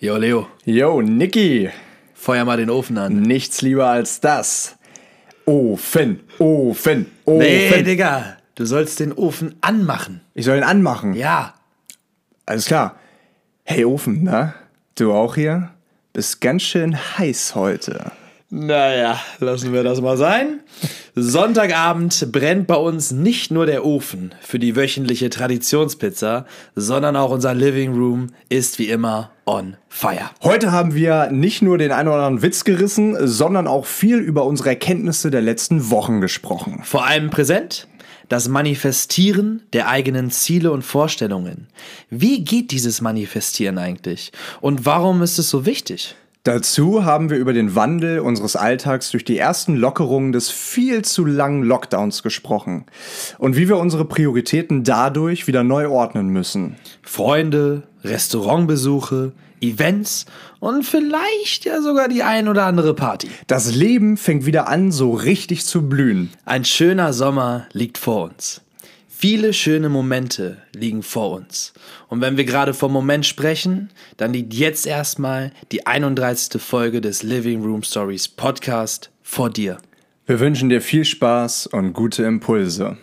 Jo, Leo, Yo, Niki. feuer mal den Ofen an. Nichts lieber als das. Ofen, Ofen, Ofen. Nee, Digga, du sollst den Ofen anmachen. Ich soll ihn anmachen. Ja. Alles klar. Hey, Ofen, na? Du auch hier? Bist ganz schön heiß heute. Naja, lassen wir das mal sein. Sonntagabend brennt bei uns nicht nur der Ofen für die wöchentliche Traditionspizza, sondern auch unser Living Room ist wie immer on fire. Heute haben wir nicht nur den einen oder anderen Witz gerissen, sondern auch viel über unsere Erkenntnisse der letzten Wochen gesprochen. Vor allem präsent das Manifestieren der eigenen Ziele und Vorstellungen. Wie geht dieses Manifestieren eigentlich? Und warum ist es so wichtig? Dazu haben wir über den Wandel unseres Alltags durch die ersten Lockerungen des viel zu langen Lockdowns gesprochen und wie wir unsere Prioritäten dadurch wieder neu ordnen müssen. Freunde, Restaurantbesuche, Events und vielleicht ja sogar die ein oder andere Party. Das Leben fängt wieder an, so richtig zu blühen. Ein schöner Sommer liegt vor uns. Viele schöne Momente liegen vor uns. Und wenn wir gerade vom Moment sprechen, dann liegt jetzt erstmal die 31. Folge des Living Room Stories Podcast vor dir. Wir wünschen dir viel Spaß und gute Impulse.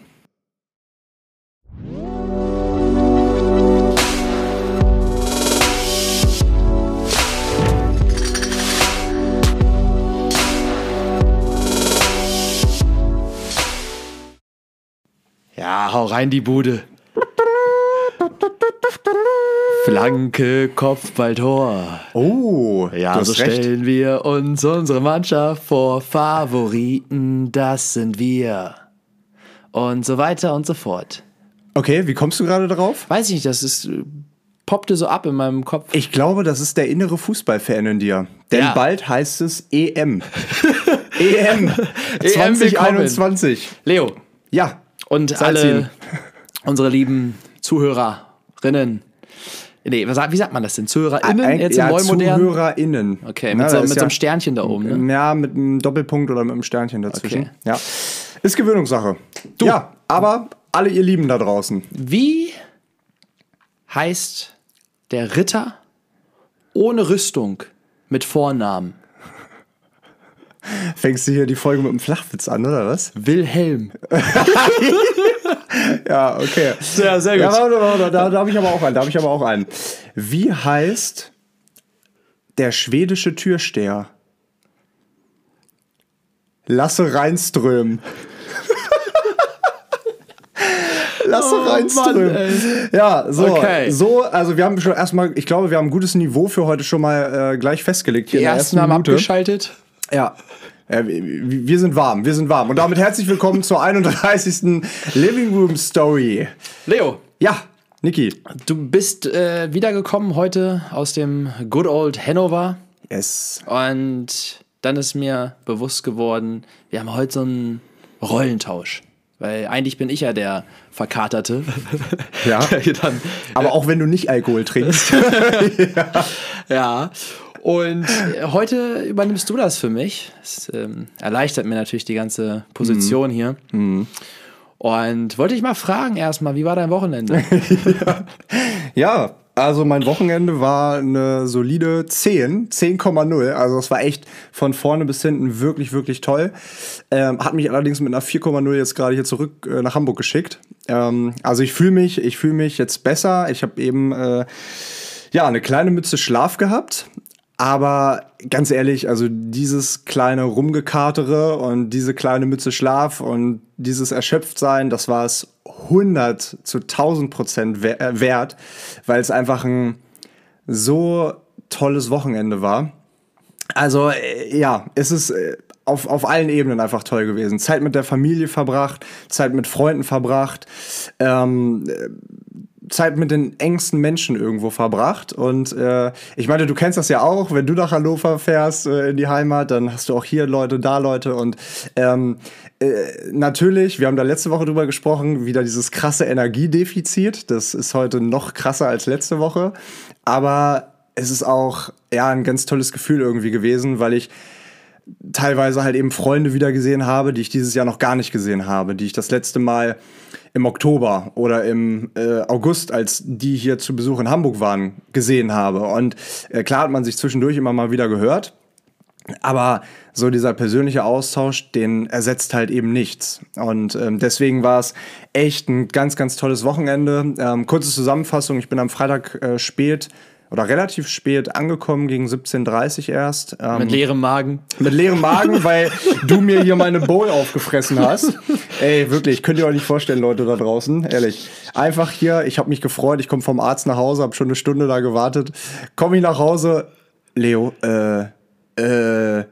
Ja, hau rein die Bude. Flanke, Kopfball, Tor. Oh, Ja, so recht. stellen wir uns unsere Mannschaft vor. Favoriten, das sind wir. Und so weiter und so fort. Okay, wie kommst du gerade darauf? Weiß ich nicht, das ist, poppte so ab in meinem Kopf. Ich glaube, das ist der innere Fußballfan in dir. Denn Ja. bald heißt es EM. EM E 2021. Leo Ja. Und alle unsere lieben Zuhörerinnen. Nee, was, wie sagt man das denn? ZuhörerInnen? Eig- Jetzt ja, im neumodern? ZuhörerInnen. Okay, Na, mit, so, da ist mit ja, so einem Sternchen da oben. Ne? Ja, mit einem Doppelpunkt oder mit einem Sternchen dazwischen. Okay. Ja. Ist Gewöhnungssache. Du. Ja, aber alle ihr Lieben da draußen. Wie heißt der Ritter ohne Rüstung mit Vornamen? Fängst du hier die Folge mit einem Flachwitz an, oder was? Wilhelm. Ja, okay. Ja, sehr Ja, warte, warte, da, da habe ich aber auch einen. Da habe ich aber auch einen. Wie heißt der schwedische Türsteher? Lasse Reinström. Lasse Oh, Reinström. Mann, ja, so, Okay. so, also wir haben schon erstmal, ich glaube, wir haben ein gutes Niveau für heute schon mal äh, gleich festgelegt hier Die in der ersten ersten haben Minute. abgeschaltet. Ja. Ja, wir sind warm, wir sind warm. Und damit herzlich willkommen zur 31. Living Room Story. Leo, Ja, Niki. du bist äh, wiedergekommen heute aus dem Good Old Hanover. Yes. Und dann ist mir bewusst geworden, wir haben heute so einen Rollentausch. Weil eigentlich bin ich ja der Verkaterte. Ja. Dann, Aber auch wenn du nicht Alkohol trinkst. ja. Und äh, heute übernimmst du das für mich. Das ähm, erleichtert mir natürlich die ganze Position hier. Und wollte ich mal fragen erstmal, wie war dein Wochenende? ja, also mein Wochenende war eine solide 10, 10,0. Also es war echt von vorne bis hinten wirklich, wirklich toll. Ähm, hat mich allerdings mit einer 4,0 jetzt gerade hier zurück äh, nach Hamburg geschickt. Ähm, also ich fühle mich, ich fühle mich jetzt besser. Ich habe eben äh, ja eine kleine Mütze Schlaf gehabt. Aber ganz ehrlich, also dieses kleine Rumgekatere und diese kleine Mütze Schlaf und dieses Erschöpftsein, das war es 100 zu 1000 Prozent äh, wert, weil es einfach ein so tolles Wochenende war. Also äh, ja, es ist äh, auf, auf allen Ebenen einfach toll gewesen. Zeit mit der Familie verbracht, Zeit mit Freunden verbracht, ähm, äh, Zeit mit den engsten Menschen irgendwo verbracht. Und äh, ich meine, du kennst das ja auch, wenn du nach Hannover fährst äh, in die Heimat, dann hast du auch hier Leute, da Leute. Und ähm, äh, natürlich, wir haben da letzte Woche drüber gesprochen, wieder dieses krasse Energiedefizit. Das ist heute noch krasser als letzte Woche. Aber es ist auch ja ein ganz tolles Gefühl irgendwie gewesen, weil ich teilweise halt eben Freunde wieder gesehen habe, die ich dieses Jahr noch gar nicht gesehen habe, die ich das letzte Mal im Oktober oder im äh, August, als die hier zu Besuch in Hamburg waren, gesehen habe. Und äh, klar hat man sich zwischendurch immer mal wieder gehört. Aber so dieser persönliche Austausch, den ersetzt halt eben nichts. Und ähm, deswegen war es echt ein ganz, ganz tolles Wochenende. Ähm, kurze Zusammenfassung, ich bin am Freitag äh, spät oder relativ spät angekommen, gegen 17.30 erst. Ähm, mit leerem Magen. Mit leerem Magen, weil du mir hier meine Bowl aufgefressen hast. Ey, wirklich, könnt ihr euch nicht vorstellen, Leute da draußen, ehrlich. Einfach hier, ich habe mich gefreut, ich komme vom Arzt nach Hause, habe schon eine Stunde da gewartet. Komme ich nach Hause, Leo, äh, äh,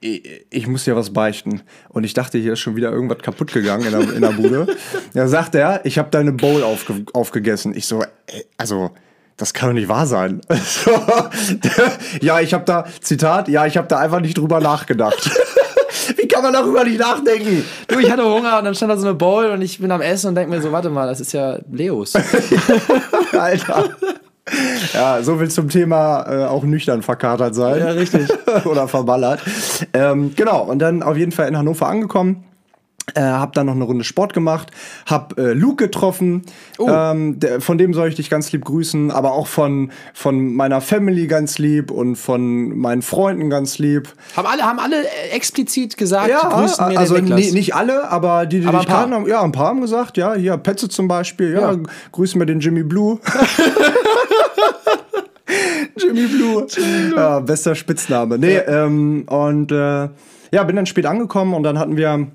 ich muss dir was beichten. Und ich dachte, hier ist schon wieder irgendwas kaputt gegangen in der, in der Bude. Da sagt er, ich habe deine Bowl aufge, aufgegessen. Ich so, also, das kann doch nicht wahr sein. Ja, ich habe da, Zitat, ja, ich habe da einfach nicht drüber nachgedacht. Wie kann man darüber nicht nachdenken? Du, ich hatte Hunger und dann stand da so eine Bowl und ich bin am Essen und denke mir so, warte mal, das ist ja Leos. Alter. Ja, so viel zum Thema äh, auch nüchtern verkatert sein. Ja, richtig. Oder verballert. Ähm, genau, und dann auf jeden Fall in Hannover angekommen. Äh, hab dann noch eine Runde Sport gemacht, hab äh, Luke getroffen, oh. ähm, der, von dem soll ich dich ganz lieb grüßen, aber auch von, von meiner Family ganz lieb und von meinen Freunden ganz lieb. Haben alle, haben alle äh, explizit gesagt, ja, grüßen mir also nee, nicht alle, aber die, die aber dich kannten, ja, ein paar haben gesagt, ja, hier Petze zum Beispiel, ja, ja. grüßen wir den Jimmy Blue. Jimmy Blue. Jimmy Blue. Ja, bester Spitzname. Nee, ja. ähm, und äh, ja, bin dann spät angekommen und dann hatten wir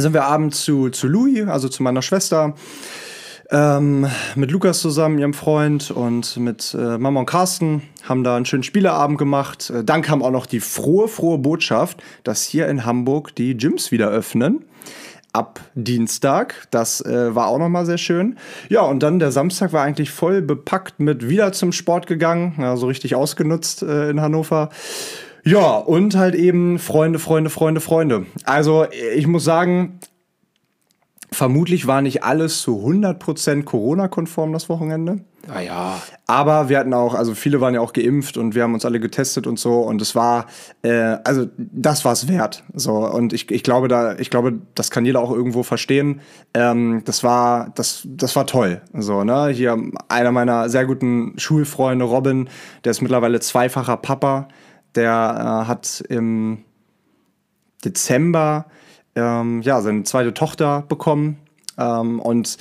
sind wir abends zu, zu Louis, also zu meiner Schwester, ähm, mit Lukas zusammen, ihrem Freund, und mit äh, Mama und Carsten, haben da einen schönen Spieleabend gemacht. Äh, dann kam auch noch die frohe, frohe Botschaft, dass hier in Hamburg die Gyms wieder öffnen. Ab Dienstag. Das äh, war auch nochmal sehr schön. Ja, und dann der Samstag war eigentlich voll bepackt mit wieder zum Sport gegangen. Ja, so richtig ausgenutzt äh, in Hannover. Ja, und halt eben Freunde, Freunde, Freunde, Freunde. Also ich muss sagen, vermutlich war nicht alles zu 100% Corona-konform das Wochenende. Naja. Ah, Aber wir hatten auch, also viele waren ja auch geimpft und wir haben uns alle getestet und so und es war, äh, also das war es wert. So und ich, ich glaube da, ich glaube, das kann jeder auch irgendwo verstehen. Ähm, das war, das, das war toll. So ne, hier einer meiner sehr guten Schulfreunde Robin, der ist mittlerweile zweifacher Papa der äh, hat im Dezember ähm, ja, seine zweite Tochter bekommen. Ähm, und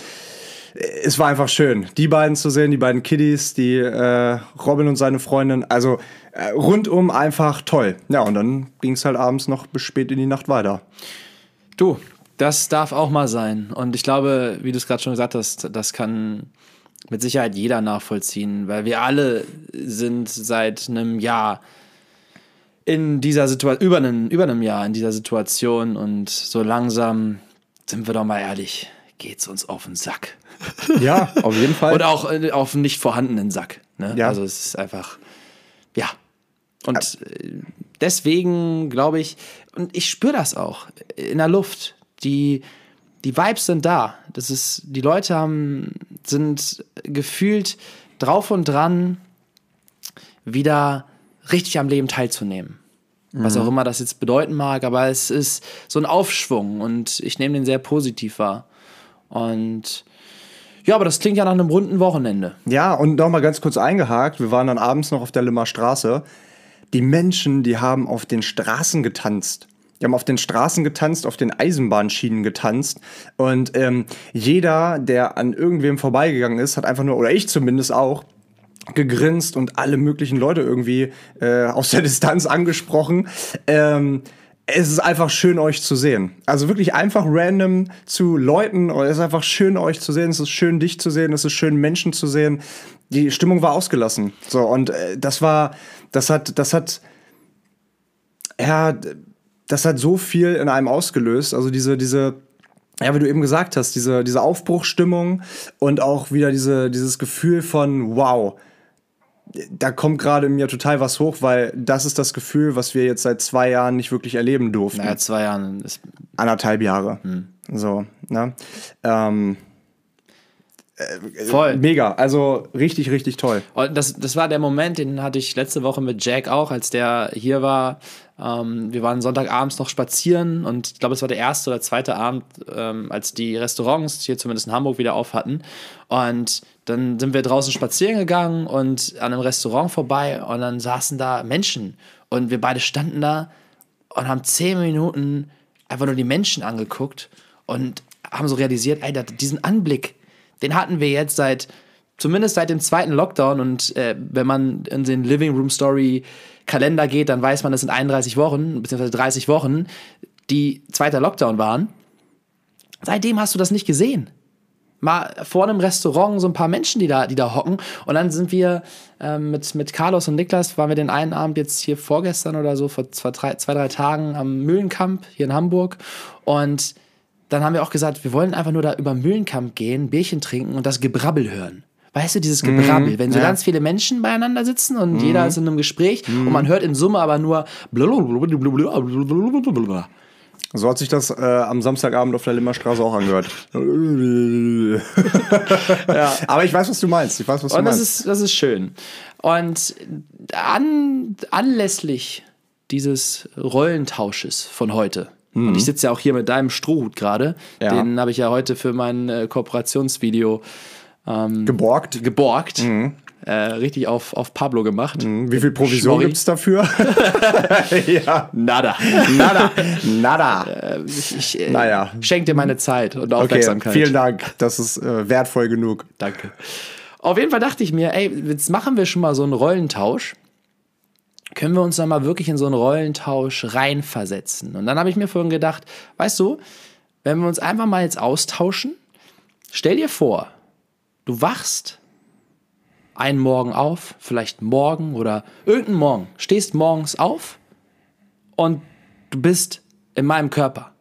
es war einfach schön, die beiden zu sehen, die beiden Kiddies, die äh, Robin und seine Freundin. Also äh, rundum einfach toll. Ja, und dann ging es halt abends noch bis spät in die Nacht weiter. Du, das darf auch mal sein. Und ich glaube, wie du es gerade schon gesagt hast, das kann mit Sicherheit jeder nachvollziehen, weil wir alle sind seit einem Jahr in dieser Situation, über, einen, über einem Jahr in dieser Situation und so langsam, sind wir doch mal ehrlich, geht's uns auf den Sack. Ja, auf jeden Fall. und auch äh, auf einen nicht vorhandenen Sack. Ne? Ja. Also es ist einfach, ja. Und äh, deswegen glaube ich, und ich spüre das auch in der Luft. Die, die Vibes sind da. Das ist, die Leute haben, sind gefühlt drauf und dran, wieder richtig am Leben teilzunehmen. Mhm. Was auch immer das jetzt bedeuten mag, aber es ist so ein Aufschwung und ich nehme den sehr positiv wahr. Und ja, aber das klingt ja nach einem runden Wochenende. Ja, und nochmal ganz kurz eingehakt, wir waren dann abends noch auf der Limmer Straße. Die Menschen, die haben auf den Straßen getanzt. Die haben auf den Straßen getanzt, auf den Eisenbahnschienen getanzt. Und ähm, jeder, der an irgendwem vorbeigegangen ist, hat einfach nur, oder ich zumindest auch, gegrinst und alle möglichen Leute irgendwie äh, aus der Distanz angesprochen. Ähm, es ist einfach schön, euch zu sehen. Also wirklich einfach random zu Leuten. Es ist einfach schön, euch zu sehen. Es ist schön, dich zu sehen. Es ist schön, Menschen zu sehen. Die Stimmung war ausgelassen. So, und äh, das war, das hat, das hat, ja, das hat so viel in einem ausgelöst. Also diese, diese, ja, wie du eben gesagt hast, diese, diese Aufbruchstimmung und auch wieder diese, dieses Gefühl von, wow, da kommt gerade in mir total was hoch, weil das ist das Gefühl, was wir jetzt seit zwei Jahren nicht wirklich erleben durften. Naja, zwei Jahren ist. Anderthalb Jahre. Hm. So, ne? Ähm, Voll. Mega. Also richtig, richtig toll. Und das, das war der Moment, den hatte ich letzte Woche mit Jack auch, als der hier war. Ähm, wir waren Sonntagabends noch spazieren und ich glaube, es war der erste oder zweite Abend, ähm, als die Restaurants hier zumindest in Hamburg wieder auf hatten. Und dann sind wir draußen spazieren gegangen und an einem Restaurant vorbei und dann saßen da Menschen und wir beide standen da und haben zehn Minuten einfach nur die Menschen angeguckt und haben so realisiert, ey, diesen Anblick, den hatten wir jetzt seit, zumindest seit dem zweiten Lockdown. Und äh, wenn man in den Living Room Story Kalender geht, dann weiß man, das sind 31 Wochen, beziehungsweise 30 Wochen, die zweiter Lockdown waren. Seitdem hast du das nicht gesehen. Mal vor einem Restaurant so ein paar Menschen, die da, die da hocken. Und dann sind wir ähm, mit, mit Carlos und Niklas, waren wir den einen Abend jetzt hier vorgestern oder so, vor zwei, drei, zwei, drei Tagen am Mühlenkamp hier in Hamburg. Und dann haben wir auch gesagt, wir wollen einfach nur da über Mühlenkamp gehen, Bierchen trinken und das Gebrabbel hören. Weißt du, dieses Gebrabbel, mhm, wenn so ja. ganz viele Menschen beieinander sitzen und mhm. jeder ist in einem Gespräch mhm. und man hört in Summe aber nur so hat sich das äh, am Samstagabend auf der Limmerstraße auch angehört. ja. Aber ich weiß, was du meinst. Ich weiß, was du und das meinst. Ist, das ist schön. Und an, anlässlich dieses Rollentausches von heute Mhm. Und ich sitze ja auch hier mit deinem Strohhut gerade. Ja. Den habe ich ja heute für mein äh, Kooperationsvideo ähm, geborgt. Geborgt. Mhm. Äh, richtig auf, auf Pablo gemacht. Mhm. Wie viel Provision gibt es dafür? ja. Nada. Nada. Nada. Äh, ich ich äh, naja. schenke dir meine Zeit und Aufmerksamkeit. Okay, vielen Dank. Das ist äh, wertvoll genug. Danke. Auf jeden Fall dachte ich mir, ey, jetzt machen wir schon mal so einen Rollentausch können wir uns da mal wirklich in so einen Rollentausch reinversetzen. Und dann habe ich mir vorhin gedacht, weißt du, wenn wir uns einfach mal jetzt austauschen, stell dir vor, du wachst einen Morgen auf, vielleicht morgen oder irgendeinen Morgen, stehst morgens auf und du bist in meinem Körper.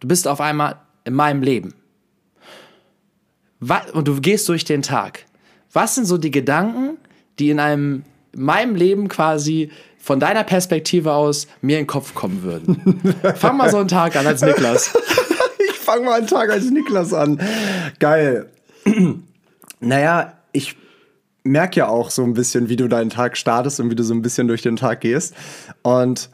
Du bist auf einmal in meinem Leben. Und du gehst durch den Tag. Was sind so die Gedanken, die in einem meinem Leben quasi von deiner Perspektive aus mir in den Kopf kommen würden. Fang mal so einen Tag an als Niklas. ich fang mal einen Tag als Niklas an. Geil. naja, ich merke ja auch so ein bisschen, wie du deinen Tag startest und wie du so ein bisschen durch den Tag gehst. Und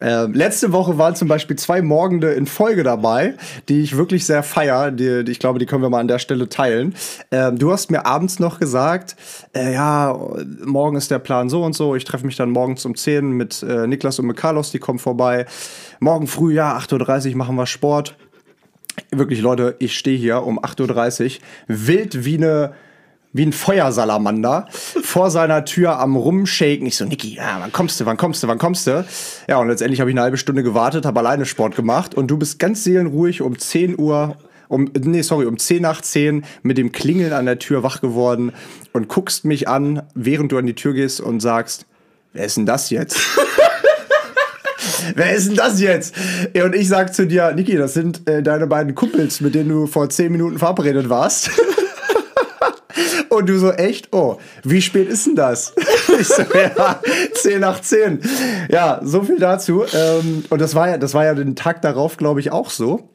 äh, letzte Woche waren zum Beispiel zwei Morgende in Folge dabei, die ich wirklich sehr feier. Die, die ich glaube, die können wir mal an der Stelle teilen. Äh, du hast mir abends noch gesagt, äh, ja, morgen ist der Plan so und so. Ich treffe mich dann morgens um 10 mit äh, Niklas und mit Carlos, die kommen vorbei. Morgen früh, ja, 8.30 Uhr machen wir Sport. Wirklich, Leute, ich stehe hier um 8.30 Uhr, wild wie eine wie ein Feuersalamander vor seiner Tür am Rumshaken. Ich so, Niki, ja, wann kommst du, wann kommst du, wann kommst du? Ja, und letztendlich habe ich eine halbe Stunde gewartet, habe alleine Sport gemacht und du bist ganz seelenruhig um 10 Uhr um, nee, sorry, um 10 nach 10 mit dem Klingeln an der Tür wach geworden und guckst mich an, während du an die Tür gehst und sagst, wer ist denn das jetzt? wer ist denn das jetzt? Und ich sag zu dir, Niki, das sind äh, deine beiden Kumpels, mit denen du vor 10 Minuten verabredet warst. Und du so, echt? Oh, wie spät ist denn das? ich so, ja, 10 nach 10. Ja, so viel dazu. Ähm, und das war ja, das war ja den Tag darauf, glaube ich, auch so,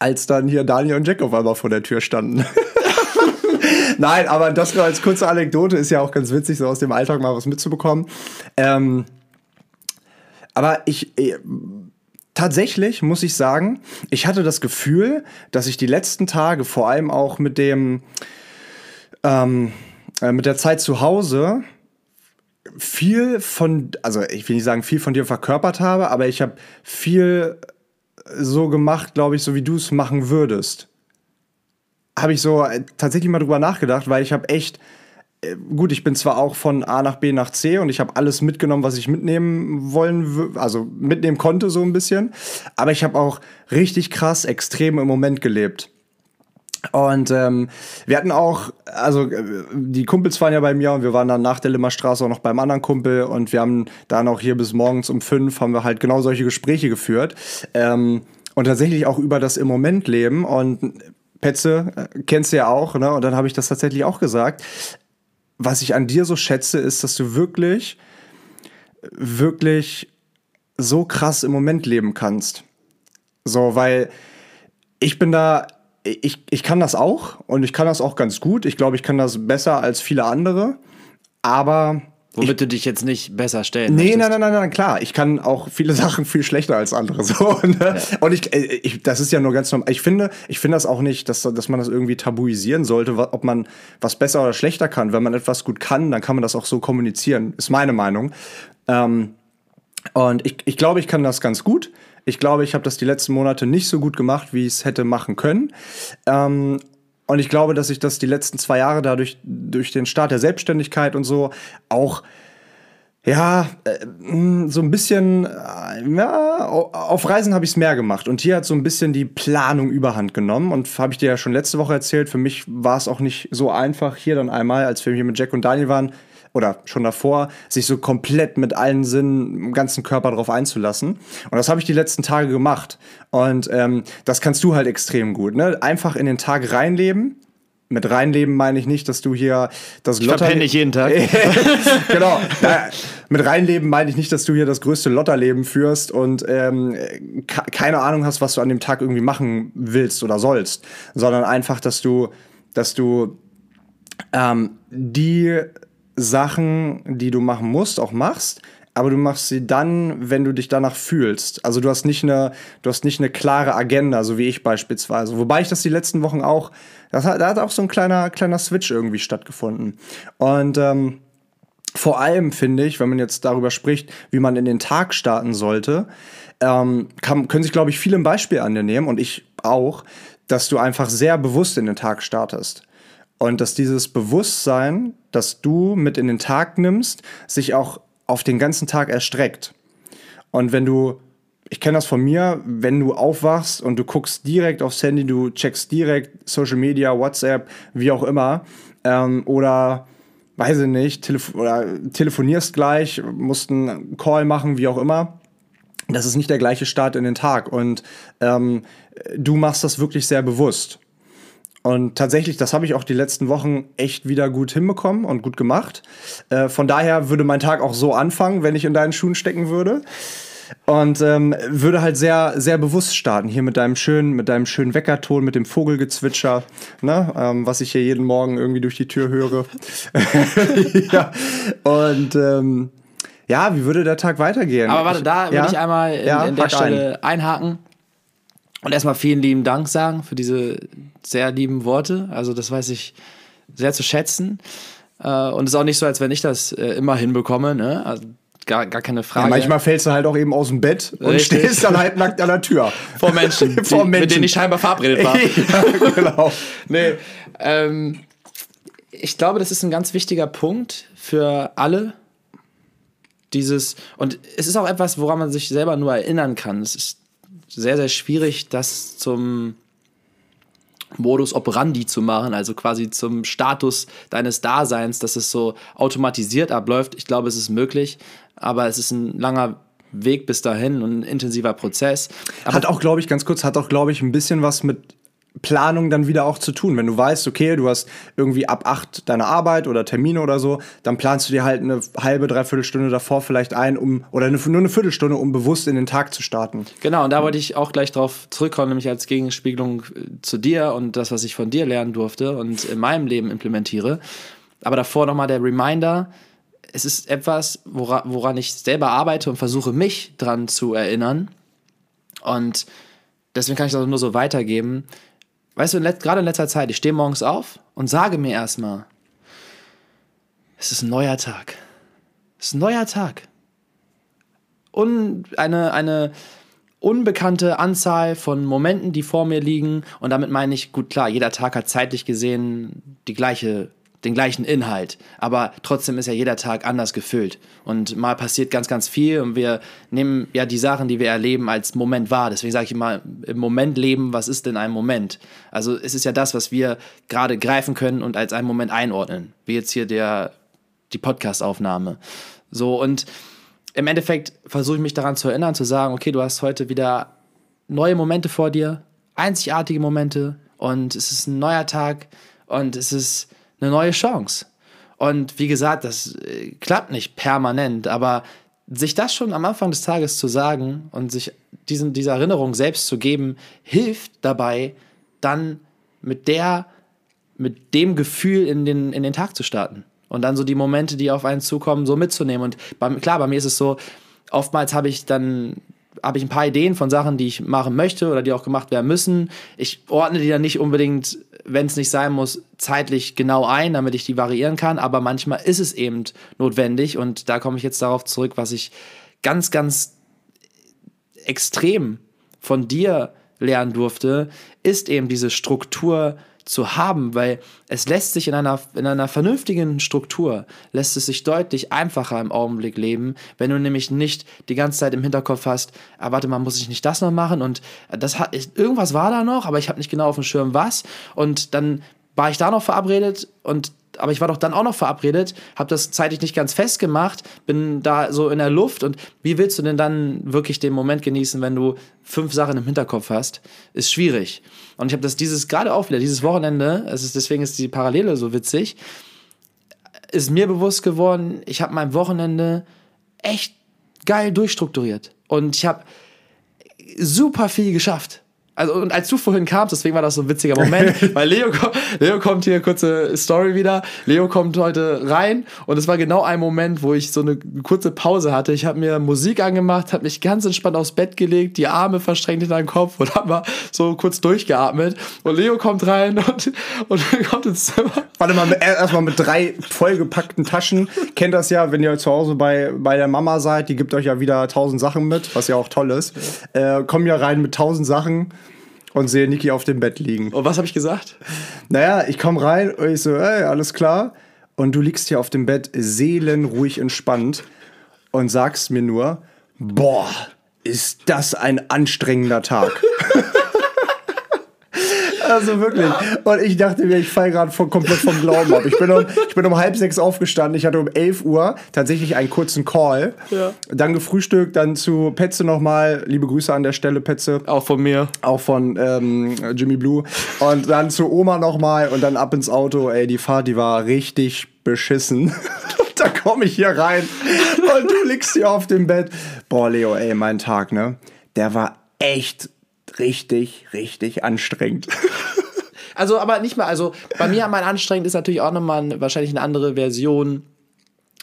als dann hier Daniel und Jack auf einmal vor der Tür standen. Nein, aber das nur als kurze Anekdote ist ja auch ganz witzig, so aus dem Alltag mal was mitzubekommen. Ähm, aber ich, äh, tatsächlich muss ich sagen, ich hatte das Gefühl, dass ich die letzten Tage vor allem auch mit dem ähm, äh, mit der Zeit zu Hause viel von, also ich will nicht sagen, viel von dir verkörpert habe, aber ich habe viel so gemacht, glaube ich, so wie du es machen würdest. Habe ich so äh, tatsächlich mal drüber nachgedacht, weil ich habe echt, äh, gut, ich bin zwar auch von A nach B nach C und ich habe alles mitgenommen, was ich mitnehmen wollen, also mitnehmen konnte so ein bisschen, aber ich habe auch richtig krass extrem im Moment gelebt. Und ähm, wir hatten auch, also äh, die Kumpels waren ja bei mir und wir waren dann nach der Limmerstraße auch noch beim anderen Kumpel und wir haben dann auch hier bis morgens um fünf haben wir halt genau solche Gespräche geführt. Ähm, und tatsächlich auch über das im Moment leben und Petze äh, kennst du ja auch, ne? Und dann habe ich das tatsächlich auch gesagt. Was ich an dir so schätze, ist, dass du wirklich, wirklich so krass im Moment leben kannst. So, weil ich bin da ich, ich kann das auch und ich kann das auch ganz gut. Ich glaube, ich kann das besser als viele andere. Aber Womit ich, du dich jetzt nicht besser stellen Nee, nein, nein, nein, nein, klar. Ich kann auch viele Sachen viel schlechter als andere. So, ne? ja. Und ich, äh, ich, das ist ja nur ganz normal. Ich finde, ich finde das auch nicht, dass, dass man das irgendwie tabuisieren sollte, ob man was besser oder schlechter kann. Wenn man etwas gut kann, dann kann man das auch so kommunizieren. Ist meine Meinung. Ähm, und ich, ich glaube, ich kann das ganz gut. Ich glaube, ich habe das die letzten Monate nicht so gut gemacht, wie ich es hätte machen können. Ähm, und ich glaube, dass ich das die letzten zwei Jahre dadurch, durch den Start der Selbstständigkeit und so auch ja, äh, so ein bisschen, äh, ja, auf Reisen habe ich es mehr gemacht. Und hier hat so ein bisschen die Planung überhand genommen. Und habe ich dir ja schon letzte Woche erzählt, für mich war es auch nicht so einfach, hier dann einmal, als wir hier mit Jack und Daniel waren, oder schon davor, sich so komplett mit allen Sinnen, ganzen Körper drauf einzulassen. Und das habe ich die letzten Tage gemacht. Und ähm, das kannst du halt extrem gut. Ne? Einfach in den Tag reinleben. Mit reinleben meine ich nicht, dass du hier das Lotter. Ich jeden Tag. genau. Ja, mit reinleben meine ich nicht, dass du hier das größte Lotterleben führst und ähm, keine Ahnung hast, was du an dem Tag irgendwie machen willst oder sollst, sondern einfach, dass du, dass du ähm, die Sachen, die du machen musst, auch machst, aber du machst sie dann, wenn du dich danach fühlst. Also du hast nicht eine, du hast nicht eine klare Agenda, so wie ich beispielsweise. Wobei ich das die letzten Wochen auch, das hat, da hat auch so ein kleiner, kleiner Switch irgendwie stattgefunden. Und ähm, vor allem finde ich, wenn man jetzt darüber spricht, wie man in den Tag starten sollte, ähm, kann, können sich, glaube ich, viele ein Beispiel an dir nehmen und ich auch, dass du einfach sehr bewusst in den Tag startest. Und dass dieses Bewusstsein, das du mit in den Tag nimmst, sich auch auf den ganzen Tag erstreckt. Und wenn du, ich kenne das von mir, wenn du aufwachst und du guckst direkt aufs Handy, du checkst direkt Social Media, WhatsApp, wie auch immer, ähm, oder weiß ich nicht, telef oder telefonierst gleich, musst einen Call machen, wie auch immer. Das ist nicht der gleiche Start in den Tag. Und ähm, du machst das wirklich sehr bewusst. Und tatsächlich, das habe ich auch die letzten Wochen echt wieder gut hinbekommen und gut gemacht. Äh, von daher würde mein Tag auch so anfangen, wenn ich in deinen Schuhen stecken würde. Und ähm, würde halt sehr, sehr bewusst starten. Hier mit deinem schönen, mit deinem schönen Weckerton, mit dem Vogelgezwitscher, ne? Ähm, was ich hier jeden Morgen irgendwie durch die Tür höre. ja. Und ähm, ja, wie würde der Tag weitergehen? Aber warte, da würde ja? ich einmal in, ja, in der Stelle ein. einhaken. Und erstmal vielen lieben Dank sagen für diese sehr lieben Worte. Also das weiß ich sehr zu schätzen. Äh, und es ist auch nicht so, als wenn ich das äh, immer hinbekomme. Ne? Also gar, gar keine Frage. Ja, manchmal fällst du halt auch eben aus dem Bett und Richtig. stehst dann halt nackt an der Tür. Vor Menschen, Vor Menschen. mit denen ich scheinbar verabredet war. ja, genau. nee, ähm, ich glaube, das ist ein ganz wichtiger Punkt für alle. Dieses, und es ist auch etwas, woran man sich selber nur erinnern kann. Es ist sehr, sehr schwierig, das zum Modus operandi zu machen, also quasi zum Status deines Daseins, dass es so automatisiert abläuft. Ich glaube, es ist möglich, aber es ist ein langer Weg bis dahin und ein intensiver Prozess. Aber hat auch, glaube ich, ganz kurz, hat auch, glaube ich, ein bisschen was mit Planung dann wieder auch zu tun. Wenn du weißt, okay, du hast irgendwie ab acht deine Arbeit oder Termine oder so, dann planst du dir halt eine halbe, dreiviertel Stunde davor vielleicht ein, um oder eine, nur eine Viertelstunde, um bewusst in den Tag zu starten. Genau, und da wollte ich auch gleich drauf zurückkommen, nämlich als Gegenspiegelung äh, zu dir und das, was ich von dir lernen durfte und in meinem Leben implementiere. Aber davor nochmal der Reminder, es ist etwas, woran, woran ich selber arbeite und versuche, mich dran zu erinnern. Und deswegen kann ich das nur so weitergeben Weißt du, gerade in letzter Zeit, ich stehe morgens auf und sage mir erstmal, es ist ein neuer Tag. Es ist ein neuer Tag. Und eine, eine unbekannte Anzahl von Momenten, die vor mir liegen. Und damit meine ich, gut, klar, jeder Tag hat zeitlich gesehen die gleiche den gleichen Inhalt, aber trotzdem ist ja jeder Tag anders gefüllt und mal passiert ganz, ganz viel und wir nehmen ja die Sachen, die wir erleben, als Moment wahr. Deswegen sage ich immer, im Moment leben, was ist denn ein Moment? Also es ist ja das, was wir gerade greifen können und als einen Moment einordnen, wie jetzt hier der, die Podcast-Aufnahme. So und im Endeffekt versuche ich mich daran zu erinnern, zu sagen, okay, du hast heute wieder neue Momente vor dir, einzigartige Momente und es ist ein neuer Tag und es ist eine neue Chance. Und wie gesagt, das äh, klappt nicht permanent, aber sich das schon am Anfang des Tages zu sagen und sich diesen, diese Erinnerung selbst zu geben, hilft dabei, dann mit der, mit dem Gefühl in den, in den Tag zu starten. Und dann so die Momente, die auf einen zukommen, so mitzunehmen. Und bei, klar, bei mir ist es so, oftmals habe ich dann habe ich ein paar Ideen von Sachen, die ich machen möchte oder die auch gemacht werden müssen. Ich ordne die dann nicht unbedingt, wenn es nicht sein muss, zeitlich genau ein, damit ich die variieren kann. Aber manchmal ist es eben notwendig und da komme ich jetzt darauf zurück, was ich ganz, ganz extrem von dir lernen durfte, ist eben diese Struktur zu haben, weil es lässt sich in einer, in einer vernünftigen Struktur, lässt es sich deutlich einfacher im Augenblick leben, wenn du nämlich nicht die ganze Zeit im Hinterkopf hast, ah, warte mal, muss ich nicht das noch machen? Und das hat, irgendwas war da noch, aber ich habe nicht genau auf dem Schirm was. Und dann war ich da noch verabredet und aber ich war doch dann auch noch verabredet, habe das zeitlich nicht ganz festgemacht, bin da so in der Luft und wie willst du denn dann wirklich den Moment genießen, wenn du fünf Sachen im Hinterkopf hast? Ist schwierig. Und ich habe das dieses gerade auch wieder, dieses Wochenende, es ist, deswegen ist die Parallele so witzig, ist mir bewusst geworden, ich habe mein Wochenende echt geil durchstrukturiert und ich habe super viel geschafft. Also, und als du vorhin kamst, deswegen war das so ein witziger Moment, weil Leo, Leo kommt hier, kurze Story wieder. Leo kommt heute rein und es war genau ein Moment, wo ich so eine kurze Pause hatte. Ich habe mir Musik angemacht, habe mich ganz entspannt aufs Bett gelegt, die Arme verschränkt in den Kopf und habe mal so kurz durchgeatmet. Und Leo kommt rein und, und kommt ins Zimmer. Warte mal, erstmal mit drei vollgepackten Taschen. Kennt das ja, wenn ihr zu Hause bei, bei der Mama seid, die gibt euch ja wieder tausend Sachen mit, was ja auch toll ist. Äh, kommen ja rein mit tausend Sachen und sehe Niki auf dem Bett liegen. Und was habe ich gesagt? Naja, ich komme rein und ich so, hey, alles klar. Und du liegst hier auf dem Bett seelenruhig entspannt und sagst mir nur, boah, ist das ein anstrengender Tag. Also wirklich. Und ich dachte mir, ich falle gerade komplett vom Glauben ab. Ich bin, um, ich bin um halb sechs aufgestanden. Ich hatte um elf Uhr tatsächlich einen kurzen Call. Ja. Dann gefrühstückt, dann zu Petze nochmal. Liebe Grüße an der Stelle, Petze. Auch von mir. Auch von ähm, Jimmy Blue. Und dann zu Oma nochmal und dann ab ins Auto. Ey, die Fahrt, die war richtig beschissen. da komme ich hier rein und du liegst hier auf dem Bett. Boah, Leo, ey, mein Tag, ne? Der war echt richtig, richtig anstrengend. Also, aber nicht mal, also bei mir mein anstrengend ist natürlich auch nochmal wahrscheinlich eine andere Version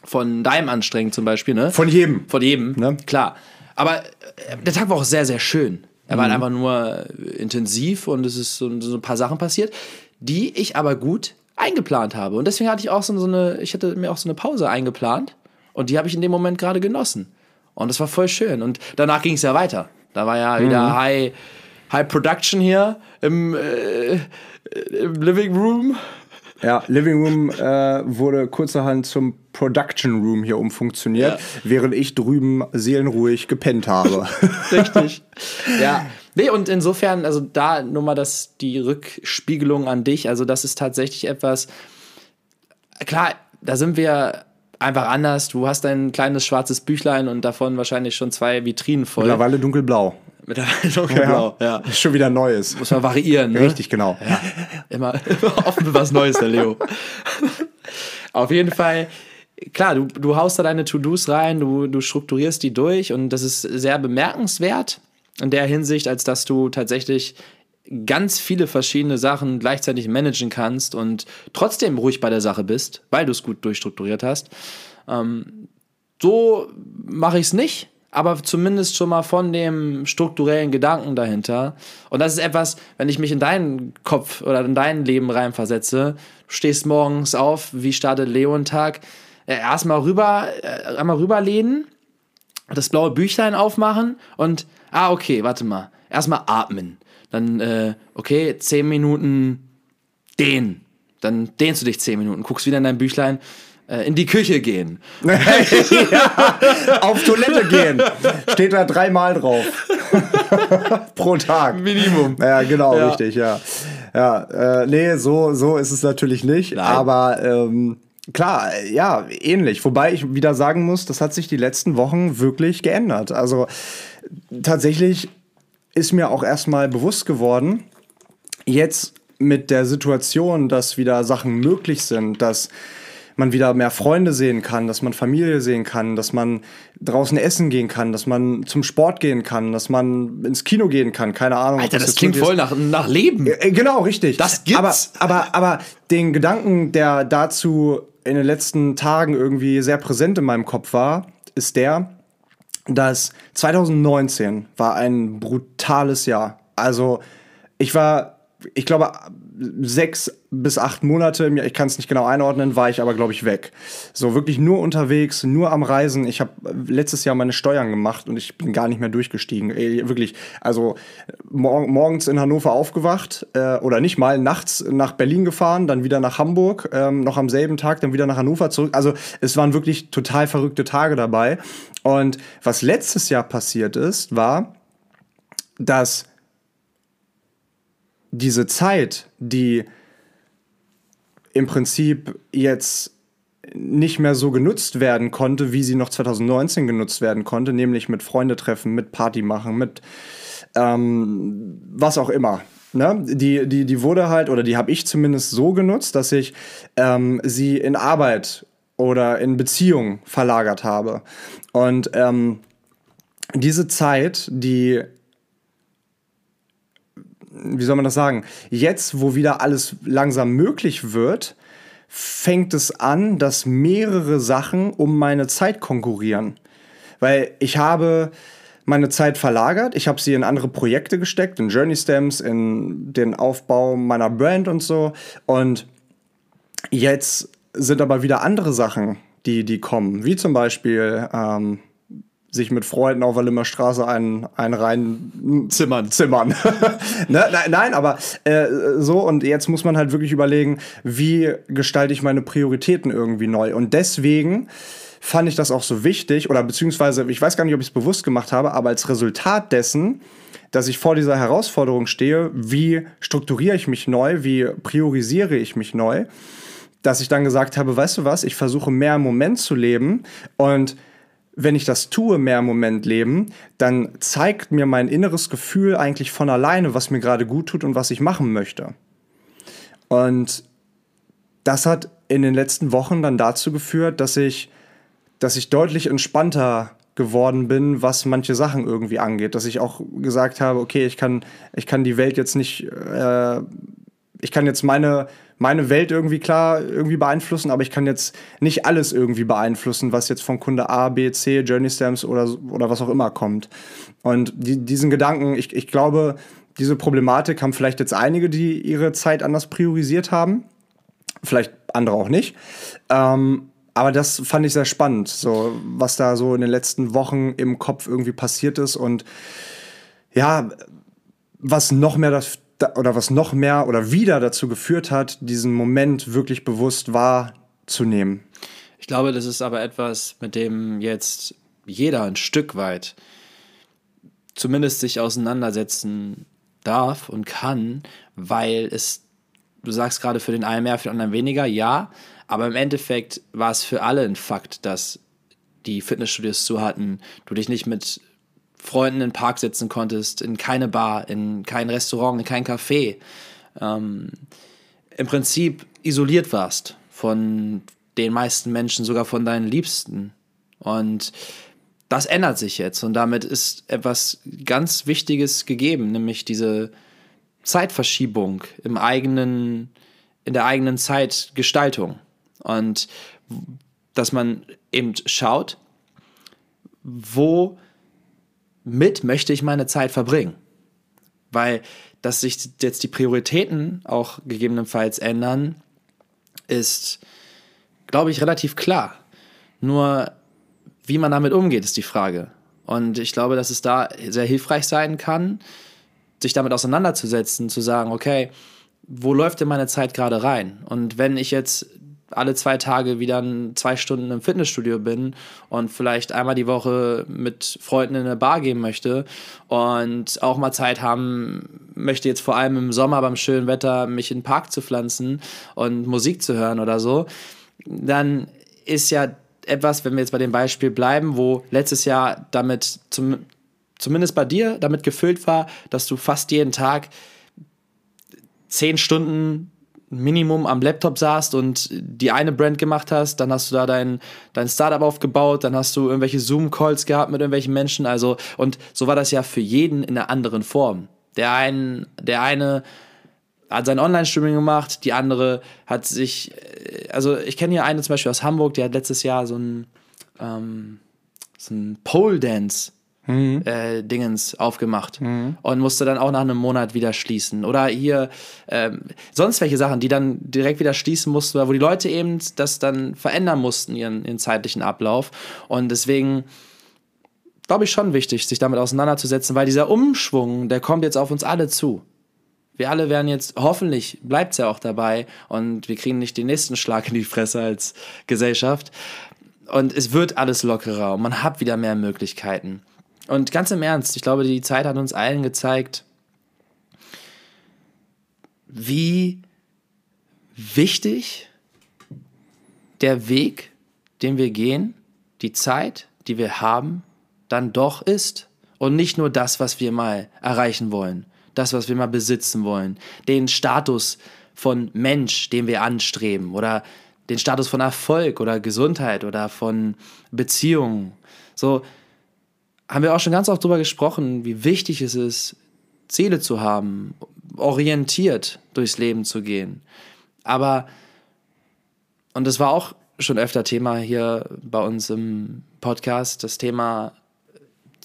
von deinem anstrengend zum Beispiel, ne? Von jedem. Von jedem, ne? Klar. Aber äh, der Tag war auch sehr, sehr schön. Er war mhm. einfach nur intensiv und es ist so, so, ein paar Sachen passiert, die ich aber gut eingeplant habe. Und deswegen hatte ich auch so, so eine, ich hatte mir auch so eine Pause eingeplant und die habe ich in dem Moment gerade genossen. Und das war voll schön. Und danach ging es ja weiter. Da war ja wieder mhm. High, High Production hier im, äh, im Living Room. Ja, Living Room äh, wurde kurzerhand zum Production Room hier umfunktioniert, ja. während ich drüben seelenruhig gepennt habe. Richtig. Ja. Nee, und insofern, also da nur mal das, die Rückspiegelung an dich. Also, das ist tatsächlich etwas. Klar, da sind wir einfach anders. Du hast ein kleines schwarzes Büchlein und davon wahrscheinlich schon zwei Vitrinen voll. Mittlerweile dunkelblau. Mittlerweile dunkelblau, ja. ja. Ist schon wieder Neues. Muss man variieren, ne? Richtig, genau. Ja. Immer, immer offen für was Neues, der Leo. Auf jeden Fall, klar, du, du haust da deine To-Dos rein, du, du strukturierst die durch und das ist sehr bemerkenswert in der Hinsicht, als dass du tatsächlich ganz viele verschiedene Sachen gleichzeitig managen kannst und trotzdem ruhig bei der Sache bist, weil du es gut durchstrukturiert hast. Ähm, so mache ich es nicht, aber zumindest schon mal von dem strukturellen Gedanken dahinter. Und das ist etwas, wenn ich mich in deinen Kopf oder in dein Leben reinversetze, du stehst morgens auf, wie startet Leon-Tag? Äh, erstmal rüber, äh, einmal rüberlehnen, das blaue Büchlein aufmachen und, ah, okay, warte mal, erstmal atmen dann, äh, okay, zehn Minuten dehnen. Dann dehnst du dich zehn Minuten, guckst wieder in dein Büchlein, äh, in die Küche gehen. ja, auf Toilette gehen. Steht da dreimal drauf. Pro Tag. Minimum. Ja, genau, ja. richtig, ja. Ja, äh, nee, so, so ist es natürlich nicht. Nein. Aber ähm, klar, ja, ähnlich. Wobei ich wieder sagen muss, das hat sich die letzten Wochen wirklich geändert. Also tatsächlich ist mir auch erstmal bewusst geworden, jetzt mit der Situation, dass wieder Sachen möglich sind, dass man wieder mehr Freunde sehen kann, dass man Familie sehen kann, dass man draußen essen gehen kann, dass man zum Sport gehen kann, dass man ins Kino gehen kann, keine Ahnung. Alter, das, das klingt voll nach, nach Leben. Äh, genau, richtig. Das gibt's. Aber, aber, aber den Gedanken, der dazu in den letzten Tagen irgendwie sehr präsent in meinem Kopf war, ist der, dass 2019 war ein brutales Jahr. Also ich war, ich glaube, sechs bis acht Monate, ich kann es nicht genau einordnen, war ich aber, glaube ich, weg. So wirklich nur unterwegs, nur am Reisen. Ich habe letztes Jahr meine Steuern gemacht und ich bin gar nicht mehr durchgestiegen. Ey, wirklich, also mor morgens in Hannover aufgewacht äh, oder nicht mal, nachts nach Berlin gefahren, dann wieder nach Hamburg, ähm, noch am selben Tag, dann wieder nach Hannover zurück. Also es waren wirklich total verrückte Tage dabei. Und was letztes Jahr passiert ist, war, dass diese Zeit, die im Prinzip jetzt nicht mehr so genutzt werden konnte, wie sie noch 2019 genutzt werden konnte, nämlich mit Freunde treffen, mit Party machen, mit ähm, was auch immer. Ne? Die, die, die wurde halt, oder die habe ich zumindest so genutzt, dass ich ähm, sie in Arbeit oder in Beziehung verlagert habe. Und ähm, diese Zeit, die wie soll man das sagen, jetzt, wo wieder alles langsam möglich wird, fängt es an, dass mehrere Sachen um meine Zeit konkurrieren. Weil ich habe meine Zeit verlagert, ich habe sie in andere Projekte gesteckt, in Journey Stems, in den Aufbau meiner Brand und so. Und jetzt sind aber wieder andere Sachen, die, die kommen, wie zum Beispiel ähm, sich mit Freunden auf der Limmer Straße einen, einen rein zimmern. zimmern. ne? nein, nein, aber äh, so und jetzt muss man halt wirklich überlegen, wie gestalte ich meine Prioritäten irgendwie neu. Und deswegen fand ich das auch so wichtig, oder beziehungsweise, ich weiß gar nicht, ob ich es bewusst gemacht habe, aber als Resultat dessen, dass ich vor dieser Herausforderung stehe, wie strukturiere ich mich neu, wie priorisiere ich mich neu, dass ich dann gesagt habe, weißt du was, ich versuche mehr im Moment zu leben und wenn ich das tue, mehr im Moment leben, dann zeigt mir mein inneres Gefühl eigentlich von alleine, was mir gerade gut tut und was ich machen möchte. Und das hat in den letzten Wochen dann dazu geführt, dass ich, dass ich deutlich entspannter geworden bin, was manche Sachen irgendwie angeht. Dass ich auch gesagt habe, okay, ich kann, ich kann die Welt jetzt nicht, äh, ich kann jetzt meine, meine Welt irgendwie klar irgendwie beeinflussen, aber ich kann jetzt nicht alles irgendwie beeinflussen, was jetzt von Kunde A, B, C, Journey Stamps oder, oder was auch immer kommt. Und die, diesen Gedanken, ich, ich glaube, diese Problematik haben vielleicht jetzt einige, die ihre Zeit anders priorisiert haben. Vielleicht andere auch nicht. Ähm, aber das fand ich sehr spannend, so was da so in den letzten Wochen im Kopf irgendwie passiert ist und ja, was noch mehr das, oder was noch mehr oder wieder dazu geführt hat, diesen Moment wirklich bewusst wahrzunehmen. Ich glaube, das ist aber etwas, mit dem jetzt jeder ein Stück weit zumindest sich auseinandersetzen darf und kann, weil es, du sagst gerade für den einen mehr, für den anderen weniger, ja, aber im Endeffekt war es für alle ein Fakt, dass die Fitnessstudios zu hatten, du dich nicht mit Freunden in den Park sitzen konntest, in keine Bar, in kein Restaurant, in kein Café. Ähm, Im Prinzip isoliert warst von den meisten Menschen, sogar von deinen Liebsten. Und das ändert sich jetzt und damit ist etwas ganz Wichtiges gegeben, nämlich diese Zeitverschiebung im eigenen, in der eigenen Zeitgestaltung. Und dass man eben schaut, wo mit möchte ich meine Zeit verbringen. Weil, dass sich jetzt die Prioritäten auch gegebenenfalls ändern, ist, glaube ich, relativ klar. Nur, wie man damit umgeht, ist die Frage. Und ich glaube, dass es da sehr hilfreich sein kann, sich damit auseinanderzusetzen, zu sagen, okay, wo läuft denn meine Zeit gerade rein? Und wenn ich jetzt alle zwei Tage wieder zwei Stunden im Fitnessstudio bin und vielleicht einmal die Woche mit Freunden in eine Bar gehen möchte und auch mal Zeit haben möchte, jetzt vor allem im Sommer beim schönen Wetter mich in den Park zu pflanzen und Musik zu hören oder so, dann ist ja etwas, wenn wir jetzt bei dem Beispiel bleiben, wo letztes Jahr damit zum, zumindest bei dir damit gefüllt war, dass du fast jeden Tag zehn Stunden Minimum am Laptop saßt und die eine Brand gemacht hast, dann hast du da dein, dein Startup aufgebaut, dann hast du irgendwelche Zoom-Calls gehabt mit irgendwelchen Menschen. Also, und so war das ja für jeden in einer anderen Form. Der, ein, der eine hat sein Online-Streaming gemacht, die andere hat sich, äh, also ich kenne hier eine zum Beispiel aus Hamburg, die hat letztes Jahr so ein, ähm, so ein Pole-Dance mhm. äh, Dingens aufgemacht mhm. und musste dann auch nach einem Monat wieder schließen. Oder hier ähm, sonst welche Sachen, die dann direkt wieder schließen mussten, wo die Leute eben das dann verändern mussten, ihren, ihren zeitlichen Ablauf. Und deswegen glaube ich schon wichtig, sich damit auseinanderzusetzen, weil dieser Umschwung, der kommt jetzt auf uns alle zu. Wir alle werden jetzt, hoffentlich bleibt es ja auch dabei und wir kriegen nicht den nächsten Schlag in die Fresse als Gesellschaft. Und es wird alles lockerer und man hat wieder mehr Möglichkeiten. Und ganz im Ernst, ich glaube, die Zeit hat uns allen gezeigt, wie wichtig der Weg, den wir gehen, die Zeit, die wir haben, dann doch ist. Und nicht nur das, was wir mal erreichen wollen, das, was wir mal besitzen wollen, den Status von Mensch, den wir anstreben, oder den Status von Erfolg oder Gesundheit oder von Beziehungen. So, haben wir auch schon ganz oft darüber gesprochen, wie wichtig es ist, Ziele zu haben, orientiert durchs Leben zu gehen. Aber, und das war auch schon öfter Thema hier bei uns im Podcast, das Thema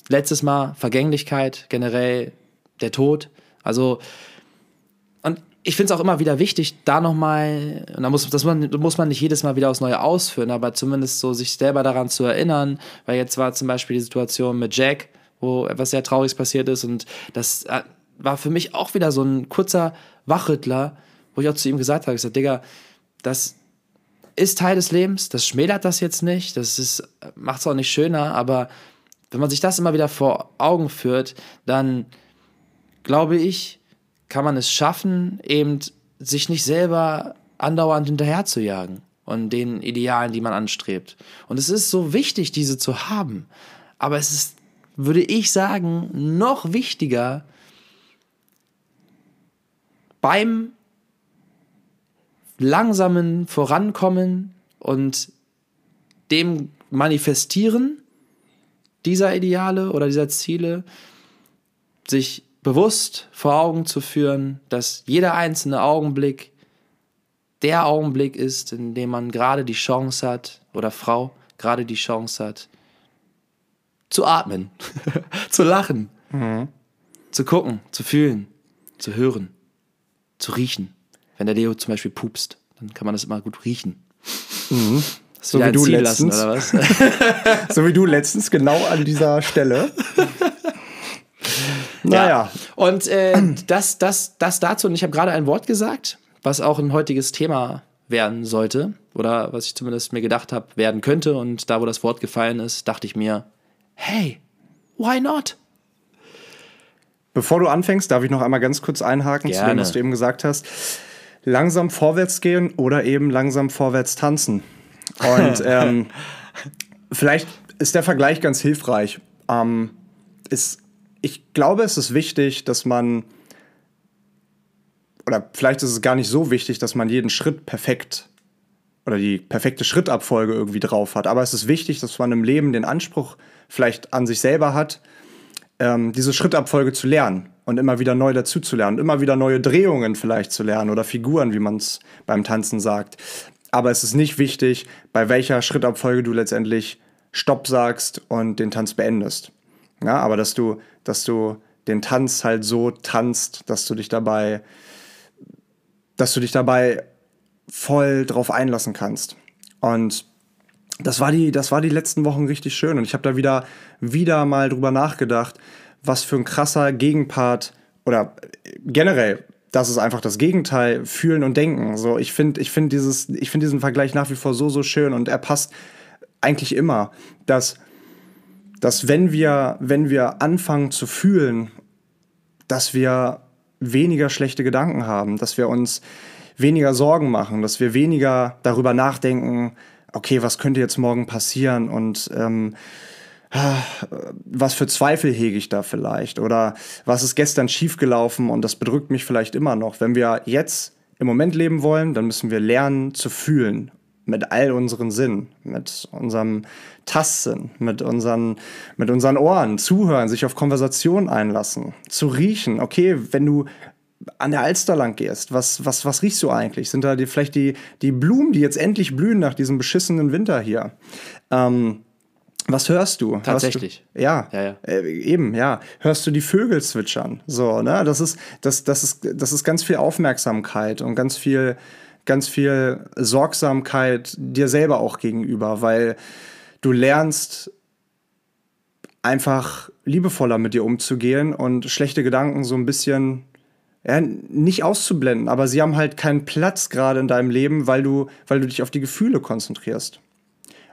letztes Mal Vergänglichkeit, generell der Tod. Also, ich finde es auch immer wieder wichtig, da nochmal, und da muss, das muss man nicht jedes Mal wieder aufs Neue ausführen, aber zumindest so sich selber daran zu erinnern, weil jetzt war zum Beispiel die Situation mit Jack, wo etwas sehr Trauriges passiert ist und das äh, war für mich auch wieder so ein kurzer Wachrüttler, wo ich auch zu ihm gesagt habe, ich gesagt, Digga, das ist Teil des Lebens, das schmälert das jetzt nicht, das macht es auch nicht schöner, aber wenn man sich das immer wieder vor Augen führt, dann glaube ich, kann man es schaffen, eben sich nicht selber andauernd hinterher zu jagen und den Idealen, die man anstrebt. Und es ist so wichtig, diese zu haben. Aber es ist, würde ich sagen, noch wichtiger beim langsamen Vorankommen und dem Manifestieren dieser Ideale oder dieser Ziele, sich bewusst vor Augen zu führen, dass jeder einzelne Augenblick der Augenblick ist, in dem man gerade die Chance hat, oder Frau gerade die Chance hat, zu atmen, zu lachen, mhm. zu gucken, zu fühlen, zu hören, zu riechen. Wenn der Leo zum Beispiel pupst, dann kann man das immer gut riechen. Mhm. So wie du letztens. Lassen, so wie du letztens, genau an dieser Stelle. Naja. Ja. Und äh, das, das, das dazu. Und ich habe gerade ein Wort gesagt, was auch ein heutiges Thema werden sollte. Oder was ich zumindest mir gedacht habe, werden könnte. Und da, wo das Wort gefallen ist, dachte ich mir, hey, why not? Bevor du anfängst, darf ich noch einmal ganz kurz einhaken Gerne. zu dem, was du eben gesagt hast. Langsam vorwärts gehen oder eben langsam vorwärts tanzen. Und ähm, vielleicht ist der Vergleich ganz hilfreich. Ähm, ist ich glaube, es ist wichtig, dass man, oder vielleicht ist es gar nicht so wichtig, dass man jeden Schritt perfekt oder die perfekte Schrittabfolge irgendwie drauf hat. Aber es ist wichtig, dass man im Leben den Anspruch vielleicht an sich selber hat, ähm, diese Schrittabfolge zu lernen und immer wieder neu dazu zu immer wieder neue Drehungen vielleicht zu lernen oder Figuren, wie man es beim Tanzen sagt. Aber es ist nicht wichtig, bei welcher Schrittabfolge du letztendlich Stopp sagst und den Tanz beendest. Ja, aber dass du, dass du den Tanz halt so tanzt, dass du dich dabei, dass du dich dabei voll drauf einlassen kannst. Und das war die, das war die letzten Wochen richtig schön. Und ich habe da wieder, wieder mal drüber nachgedacht, was für ein krasser Gegenpart oder generell, das ist einfach das Gegenteil, fühlen und denken. So, ich finde, ich finde dieses, ich finde diesen Vergleich nach wie vor so, so schön und er passt eigentlich immer, dass dass wenn wir, wenn wir anfangen zu fühlen, dass wir weniger schlechte Gedanken haben, dass wir uns weniger Sorgen machen, dass wir weniger darüber nachdenken, okay, was könnte jetzt morgen passieren und ähm, was für Zweifel hege ich da vielleicht oder was ist gestern schiefgelaufen und das bedrückt mich vielleicht immer noch. Wenn wir jetzt im Moment leben wollen, dann müssen wir lernen zu fühlen mit all unseren Sinnen, mit unserem Tastsinn, mit unseren, mit unseren Ohren, zuhören, sich auf Konversation einlassen, zu riechen. Okay, wenn du an der Alster lang gehst, was, was, was riechst du eigentlich? Sind da die, vielleicht die, die Blumen, die jetzt endlich blühen nach diesem beschissenen Winter hier? Ähm, was hörst du? Tatsächlich. Du, ja, ja, ja. Äh, eben, ja. Hörst du die Vögel zwitschern? So, ne? Das ist, das, das ist, das ist ganz viel Aufmerksamkeit und ganz viel, ganz viel Sorgsamkeit dir selber auch gegenüber, weil du lernst einfach liebevoller mit dir umzugehen und schlechte Gedanken so ein bisschen ja, nicht auszublenden, aber sie haben halt keinen Platz gerade in deinem Leben, weil du, weil du dich auf die Gefühle konzentrierst.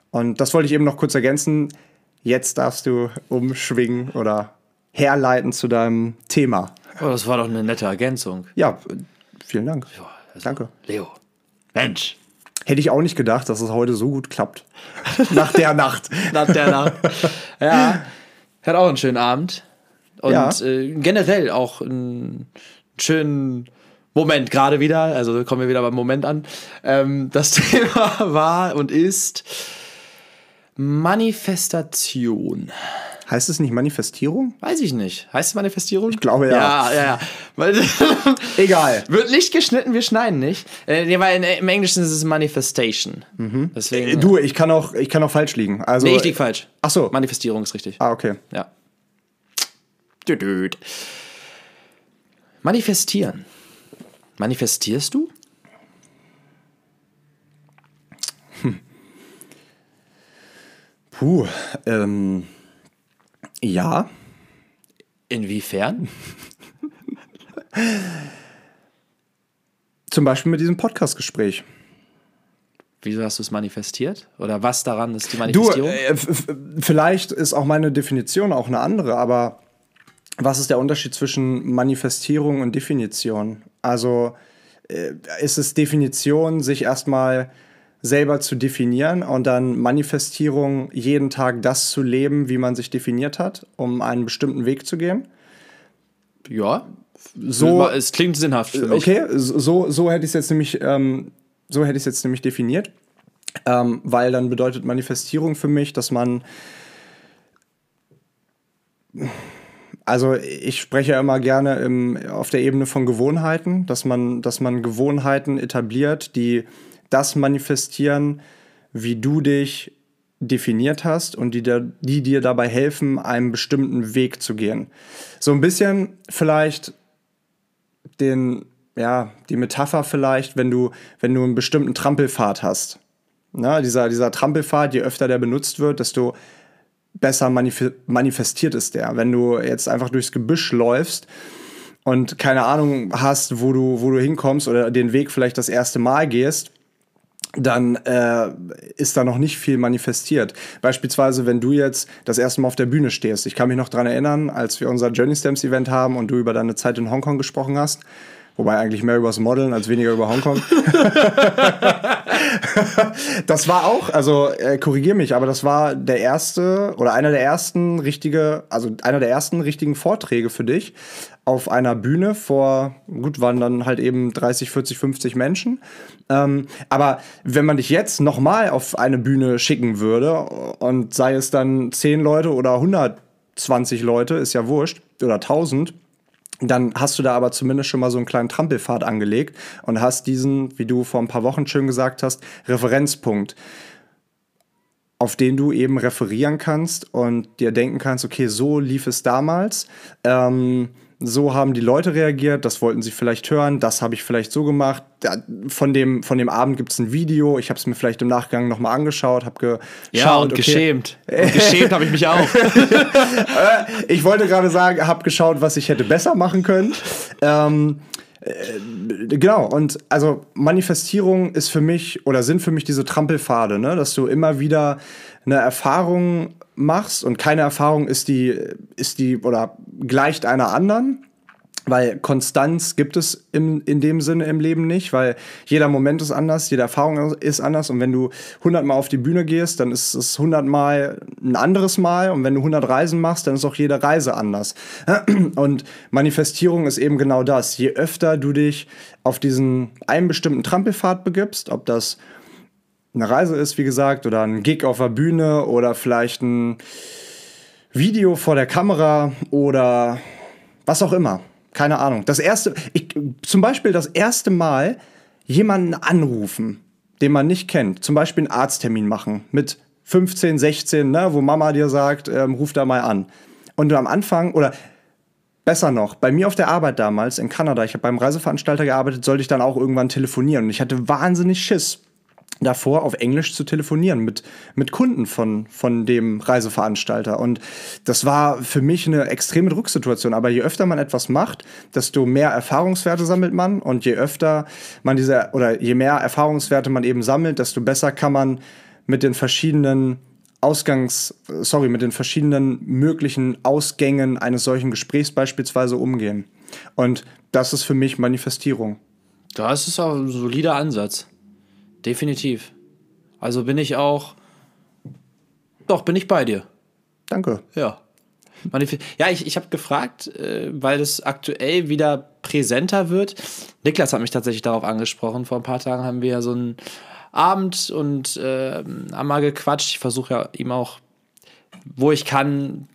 Und das wollte ich eben noch kurz ergänzen. Jetzt darfst du umschwingen oder herleiten zu deinem Thema. Oh, das war doch eine nette Ergänzung. Ja, vielen Dank. Ja, also, Danke. Leo. Mensch. Hätte ich auch nicht gedacht, dass es heute so gut klappt. Nach der Nacht. Nach der Nacht. ja. Hat auch einen schönen Abend. Und Ja. äh, generell auch einen schönen Moment gerade wieder. Also kommen wir wieder beim Moment an. Ähm, das Thema war und ist Manifestation. Heißt es nicht Manifestierung? Weiß ich nicht. Heißt es Manifestierung? Ich glaube, ja. Ja, ja, ja. Egal. Wird nicht geschnitten, wir schneiden nicht. Äh, weil im Englischen ist es Manifestation. Deswegen. Äh, Du, ich kann auch, ich kann auch falsch liegen. Also, nee, ich lieg falsch. Ach so. Manifestierung ist richtig. Ah, okay. Ja. Düdüd. Manifestieren. Manifestierst du? Puh. Ähm, ja. Inwiefern? Zum Beispiel mit diesem Podcast-Gespräch. Wieso hast du es manifestiert? Oder was daran ist die Du, Manifestierung? äh, f- f- vielleicht ist auch meine Definition auch eine andere, aber was ist der Unterschied zwischen Manifestierung und Definition? Also äh, ist es Definition, sich erstmal selber zu definieren und dann Manifestierung, jeden Tag das zu leben, wie man sich definiert hat, um einen bestimmten Weg zu gehen? ja. So, es klingt sinnhaft für mich. Okay, so, so hätte ich es jetzt nämlich, ähm, so hätte ich es jetzt nämlich definiert. Ähm, weil dann bedeutet Manifestierung für mich, dass man. Also ich spreche ja immer gerne im, auf der Ebene von Gewohnheiten, dass man, dass man Gewohnheiten etabliert, die das manifestieren, wie du dich definiert hast und die, dir- die dir dabei helfen, einen bestimmten Weg zu gehen. So ein bisschen vielleicht den, ja, die Metapher vielleicht, wenn du, wenn du einen bestimmten Trampelpfad hast. Na, dieser, dieser Trampelpfad, je öfter der benutzt wird, desto besser manif manifestiert ist der. Wenn du jetzt einfach durchs Gebüsch läufst und keine Ahnung hast, wo du, wo du hinkommst oder den Weg vielleicht das erste Mal gehst, dann äh, ist da noch nicht viel manifestiert. Beispielsweise, wenn du jetzt das erste Mal auf der Bühne stehst. Ich kann mich noch daran erinnern, als wir unser Journey Stamps Event haben und du über deine Zeit in Hongkong gesprochen hast. Wobei eigentlich mehr übers Modeln als weniger über Hongkong. das war auch, also äh, korrigier mich, aber das war der erste oder einer der ersten richtige, also einer der ersten richtigen Vorträge für dich auf einer Bühne vor, gut, waren dann halt eben 30, 40, 50 Menschen. Ähm, aber wenn man dich jetzt nochmal auf eine Bühne schicken würde und sei es dann 10 Leute oder 120 Leute, ist ja wurscht, oder 1000, dann hast du da aber zumindest schon mal so einen kleinen Trampelpfad angelegt und hast diesen, wie du vor ein paar Wochen schön gesagt hast, Referenzpunkt, auf den du eben referieren kannst und dir denken kannst, okay, so lief es damals. Ähm, so haben die Leute reagiert, das wollten sie vielleicht hören, das habe ich vielleicht so gemacht. Von, dem, von dem Abend gibt es ein Video, ich habe es mir vielleicht im Nachgang nochmal angeschaut, habe geschaut. Ja, und okay, geschämt. Und geschämt habe ich mich auch. ich wollte gerade sagen, habe geschaut, was ich hätte besser machen können. Ähm, äh, genau, und also Manifestierung ist für mich oder sind für mich diese Trampelpfade, ne? dass du immer wieder eine Erfahrung machst und keine Erfahrung ist die, ist die oder gleicht einer anderen. weil Konstanz gibt es im, in dem Sinne im Leben nicht, weil jeder Moment ist anders, jede Erfahrung ist anders und wenn du 100 Mal auf die Bühne gehst, dann ist es 100 Mal ein anderes Mal und wenn du 100 Reisen machst, dann ist auch jede Reise anders. Und Manifestierung ist eben genau das. Je öfter du dich auf diesen einen bestimmten Trampelpfad begibst, ob das eine Reise ist, wie gesagt, oder ein Gig auf der Bühne oder vielleicht ein Video vor der Kamera oder was auch immer keine Ahnung. Das erste, ich, zum Beispiel das erste Mal jemanden anrufen, den man nicht kennt. Zum Beispiel einen Arzttermin machen mit 15, 16, ne, wo Mama dir sagt, ähm, ruf da mal an. Und du am Anfang, oder besser noch, bei mir auf der Arbeit damals in Kanada, ich habe beim Reiseveranstalter gearbeitet, sollte ich dann auch irgendwann telefonieren. Und ich hatte wahnsinnig Schiss davor, auf Englisch zu telefonieren mit, mit Kunden von, von dem Reiseveranstalter. Und das war für mich eine extreme Drucksituation. Aber je öfter man etwas macht, desto mehr Erfahrungswerte sammelt man. Und je öfter man diese, oder je mehr Erfahrungswerte man eben sammelt, desto besser kann man mit den verschiedenen Ausgangs, sorry, mit den verschiedenen möglichen Ausgängen eines solchen Gesprächs beispielsweise umgehen. Und das ist für mich Manifestierung. Das ist auch ein solider Ansatz. Definitiv. Also bin ich auch. Doch, bin ich bei dir. Danke. Ja. Ja, ich, ich habe gefragt, äh, weil das aktuell wieder präsenter wird. Niklas hat mich tatsächlich darauf angesprochen. Vor ein paar Tagen haben wir ja so einen Abend und äh, haben mal gequatscht. Ich versuche ja ihm auch, wo ich kann,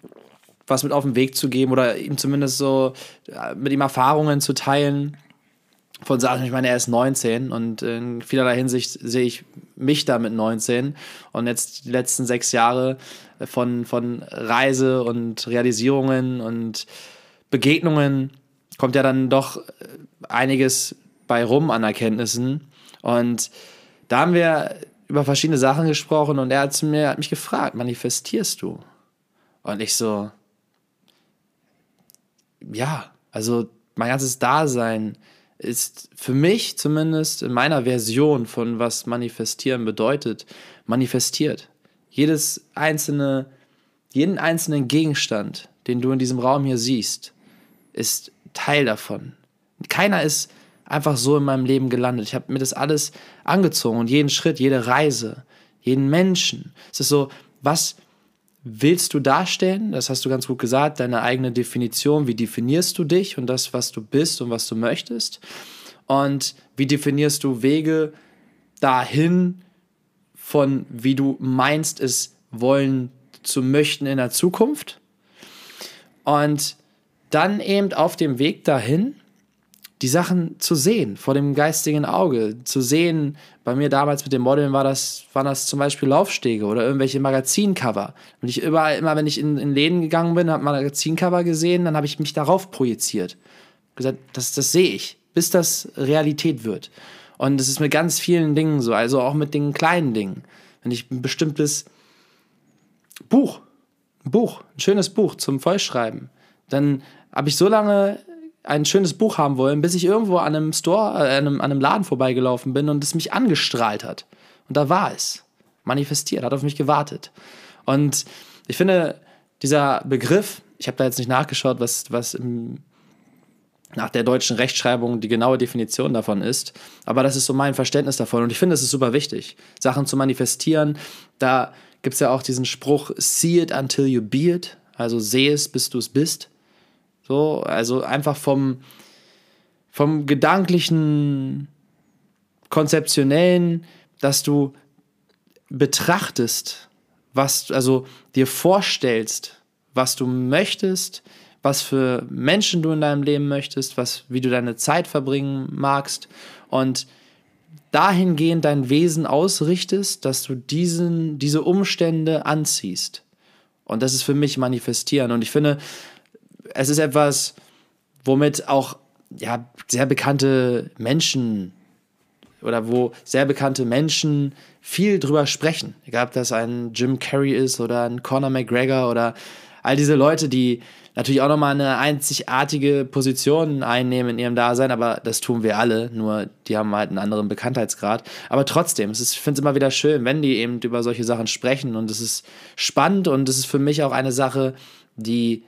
was mit auf den Weg zu geben oder ihm zumindest so äh, mit ihm Erfahrungen zu teilen von Sachen. Ich meine, er ist 19 und in vielerlei Hinsicht sehe ich mich da mit 19 und jetzt die letzten sechs Jahre von, von Reise und Realisierungen und Begegnungen kommt ja dann doch einiges bei rum an Erkenntnissen und da haben wir über verschiedene Sachen gesprochen und er hat, zu mir, hat mich gefragt, manifestierst du? Und ich so, ja, also mein ganzes Dasein ist für mich zumindest in meiner Version von was manifestieren bedeutet, manifestiert. Jedes einzelne, jeden einzelnen Gegenstand, den du in diesem Raum hier siehst, ist Teil davon. Keiner ist einfach so in meinem Leben gelandet. Ich habe mir das alles angezogen und jeden Schritt, jede Reise, jeden Menschen. Es ist so, was willst du darstellen? Das hast du ganz gut gesagt, deine eigene Definition. Wie definierst du dich und das, was du bist und was du möchtest? Und wie definierst du Wege dahin, von wie du meinst, es wollen zu möchten in der Zukunft? Und dann eben auf dem Weg dahin die Sachen zu sehen, vor dem geistigen Auge, zu sehen, bei mir damals mit dem Modeln war das, waren das zum Beispiel Laufstege oder irgendwelche Magazincover. Und ich überall, immer wenn ich in, in Läden gegangen bin, habe Magazincover gesehen, dann habe ich mich darauf projiziert. Gesagt, das, das sehe ich, bis das Realität wird. Und das ist mit ganz vielen Dingen so, also auch mit den kleinen Dingen. Wenn ich ein bestimmtes Buch, ein Buch, ein schönes Buch zum Vollschreiben, dann habe ich so lange ein schönes Buch haben wollen, bis ich irgendwo an einem Store, äh, an, einem, an einem Laden vorbeigelaufen bin und es mich angestrahlt hat. Und da war es. Manifestiert, hat auf mich gewartet. Und ich finde, dieser Begriff, ich habe da jetzt nicht nachgeschaut, was, was im, nach der deutschen Rechtschreibung die genaue Definition davon ist, aber das ist so mein Verständnis davon. Und ich finde, es ist super wichtig, Sachen zu manifestieren. Da gibt es ja auch diesen Spruch, see it until you be it, also sehe es, bis du es bist. So, also einfach vom, vom gedanklichen, konzeptionellen, dass du betrachtest, was, also dir vorstellst, was du möchtest, was für Menschen du in deinem Leben möchtest, was, wie du deine Zeit verbringen magst und dahingehend dein Wesen ausrichtest, dass du diesen, diese Umstände anziehst. Und das ist für mich manifestieren. Und ich finde, es ist etwas, womit auch ja, sehr bekannte Menschen oder wo sehr bekannte Menschen viel drüber sprechen. Egal, ob das ein Jim Carrey ist oder ein Conor McGregor oder all diese Leute, die natürlich auch nochmal eine einzigartige Position einnehmen in ihrem Dasein, aber das tun wir alle, nur die haben halt einen anderen Bekanntheitsgrad. Aber trotzdem, ist, ich finde es immer wieder schön, wenn die eben über solche Sachen sprechen und es ist spannend und es ist für mich auch eine Sache, die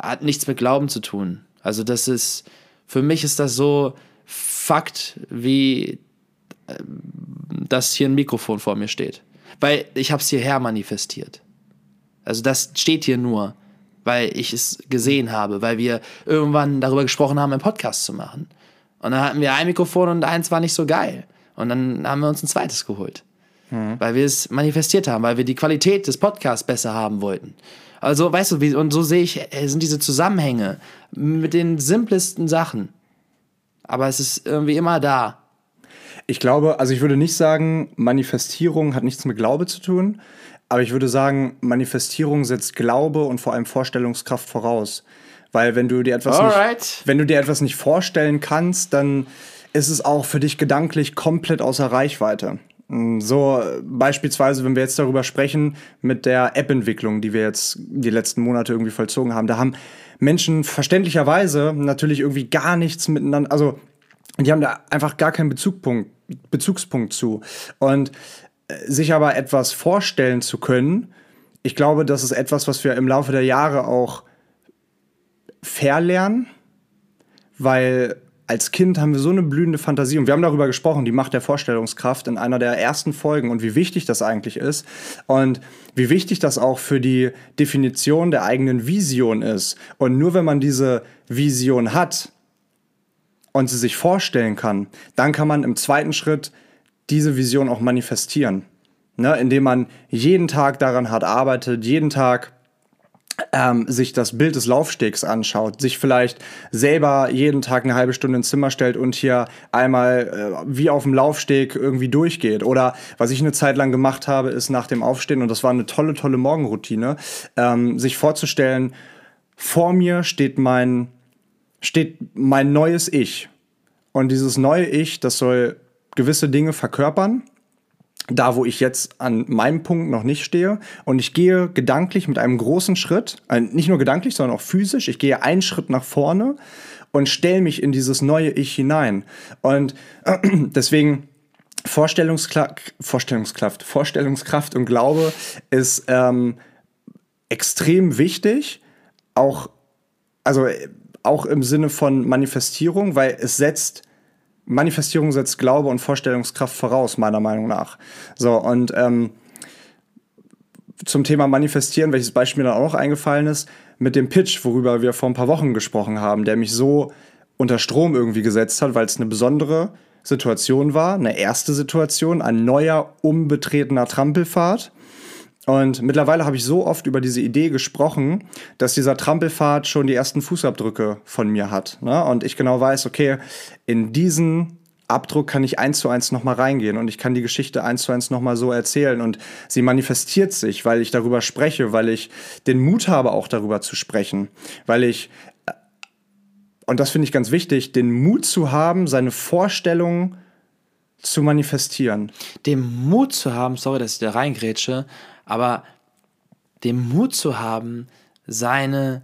hat nichts mit Glauben zu tun. Also das ist, für mich ist das so Fakt, wie äh, dass hier ein Mikrofon vor mir steht. Weil ich habe es hierher manifestiert. Also das steht hier nur, weil ich es gesehen habe, weil wir irgendwann darüber gesprochen haben, einen Podcast zu machen. Und dann hatten wir ein Mikrofon und eins war nicht so geil. Und dann haben wir uns ein zweites geholt. Mhm. Weil wir es manifestiert haben, weil wir die Qualität des Podcasts besser haben wollten. Also, weißt du, wie, und so sehe ich, äh, sind diese Zusammenhänge mit den simplesten Sachen. Aber es ist irgendwie immer da. Ich glaube, also ich würde nicht sagen, Manifestierung hat nichts mit Glaube zu tun, aber ich würde sagen, Manifestierung setzt Glaube und vor allem Vorstellungskraft voraus. Weil wenn du dir etwas, nicht, wenn du dir etwas nicht vorstellen kannst, dann ist es auch für dich gedanklich komplett außer Reichweite. Mm, so beispielsweise, wenn wir jetzt darüber sprechen mit der App-Entwicklung, die wir jetzt die letzten Monate irgendwie vollzogen haben, da haben Menschen verständlicherweise natürlich irgendwie gar nichts miteinander, also die haben da einfach gar keinen Bezugpunkt, Bezugspunkt zu. Und äh, sich aber etwas vorstellen zu können, ich glaube, das ist etwas, was wir im Laufe der Jahre auch verlernen, weil als Kind haben wir so eine blühende Fantasie und wir haben darüber gesprochen, die Macht der Vorstellungskraft in einer der ersten Folgen und wie wichtig das eigentlich ist und wie wichtig das auch für die Definition der eigenen Vision ist. Und nur wenn man diese Vision hat und sie sich vorstellen kann, dann kann man im zweiten Schritt diese Vision auch manifestieren. Ne, indem man jeden Tag daran hart arbeitet, jeden Tag ähm, sich das Bild des Laufstegs anschaut, sich vielleicht selber jeden Tag eine halbe Stunde ins Zimmer stellt und hier einmal äh, wie auf dem Laufsteg irgendwie durchgeht. Oder was ich eine Zeit lang gemacht habe, ist nach dem Aufstehen, und das war eine tolle, tolle Morgenroutine, ähm, sich vorzustellen, vor mir steht mein, steht mein neues Ich. Und dieses neue Ich, das soll gewisse Dinge verkörpern da, wo ich jetzt an meinem Punkt noch nicht stehe. Und ich gehe gedanklich mit einem großen Schritt, äh, nicht nur gedanklich, sondern auch physisch, ich gehe einen Schritt nach vorne und stelle mich in dieses neue Ich hinein. Und äh, deswegen Vorstellungskla Vorstellungskraft, Vorstellungskraft und Glaube ist ähm, extrem wichtig, auch, also auch im Sinne von Manifestierung, weil es setzt Manifestierung setzt Glaube und Vorstellungskraft voraus, meiner Meinung nach. So, und ähm, zum Thema Manifestieren, welches Beispiel mir dann auch noch eingefallen ist, mit dem Pitch, worüber wir vor ein paar Wochen gesprochen haben, der mich so unter Strom irgendwie gesetzt hat, weil es eine besondere Situation war, eine erste Situation, ein neuer, unbetretener Trampelpfad. Und mittlerweile habe ich so oft über diese Idee gesprochen, dass dieser Trampelpfad schon die ersten Fußabdrücke von mir hat. Ne? Und ich genau weiß, okay, in diesen Abdruck kann ich eins zu eins nochmal reingehen und ich kann die Geschichte eins zu eins nochmal so erzählen und sie manifestiert sich, weil ich darüber spreche, weil ich den Mut habe, auch darüber zu sprechen, weil ich, äh, und das finde ich ganz wichtig, den Mut zu haben, seine Vorstellungen zu manifestieren. Den Mut zu haben, sorry, dass ich da reingrätsche, aber den Mut zu haben, seine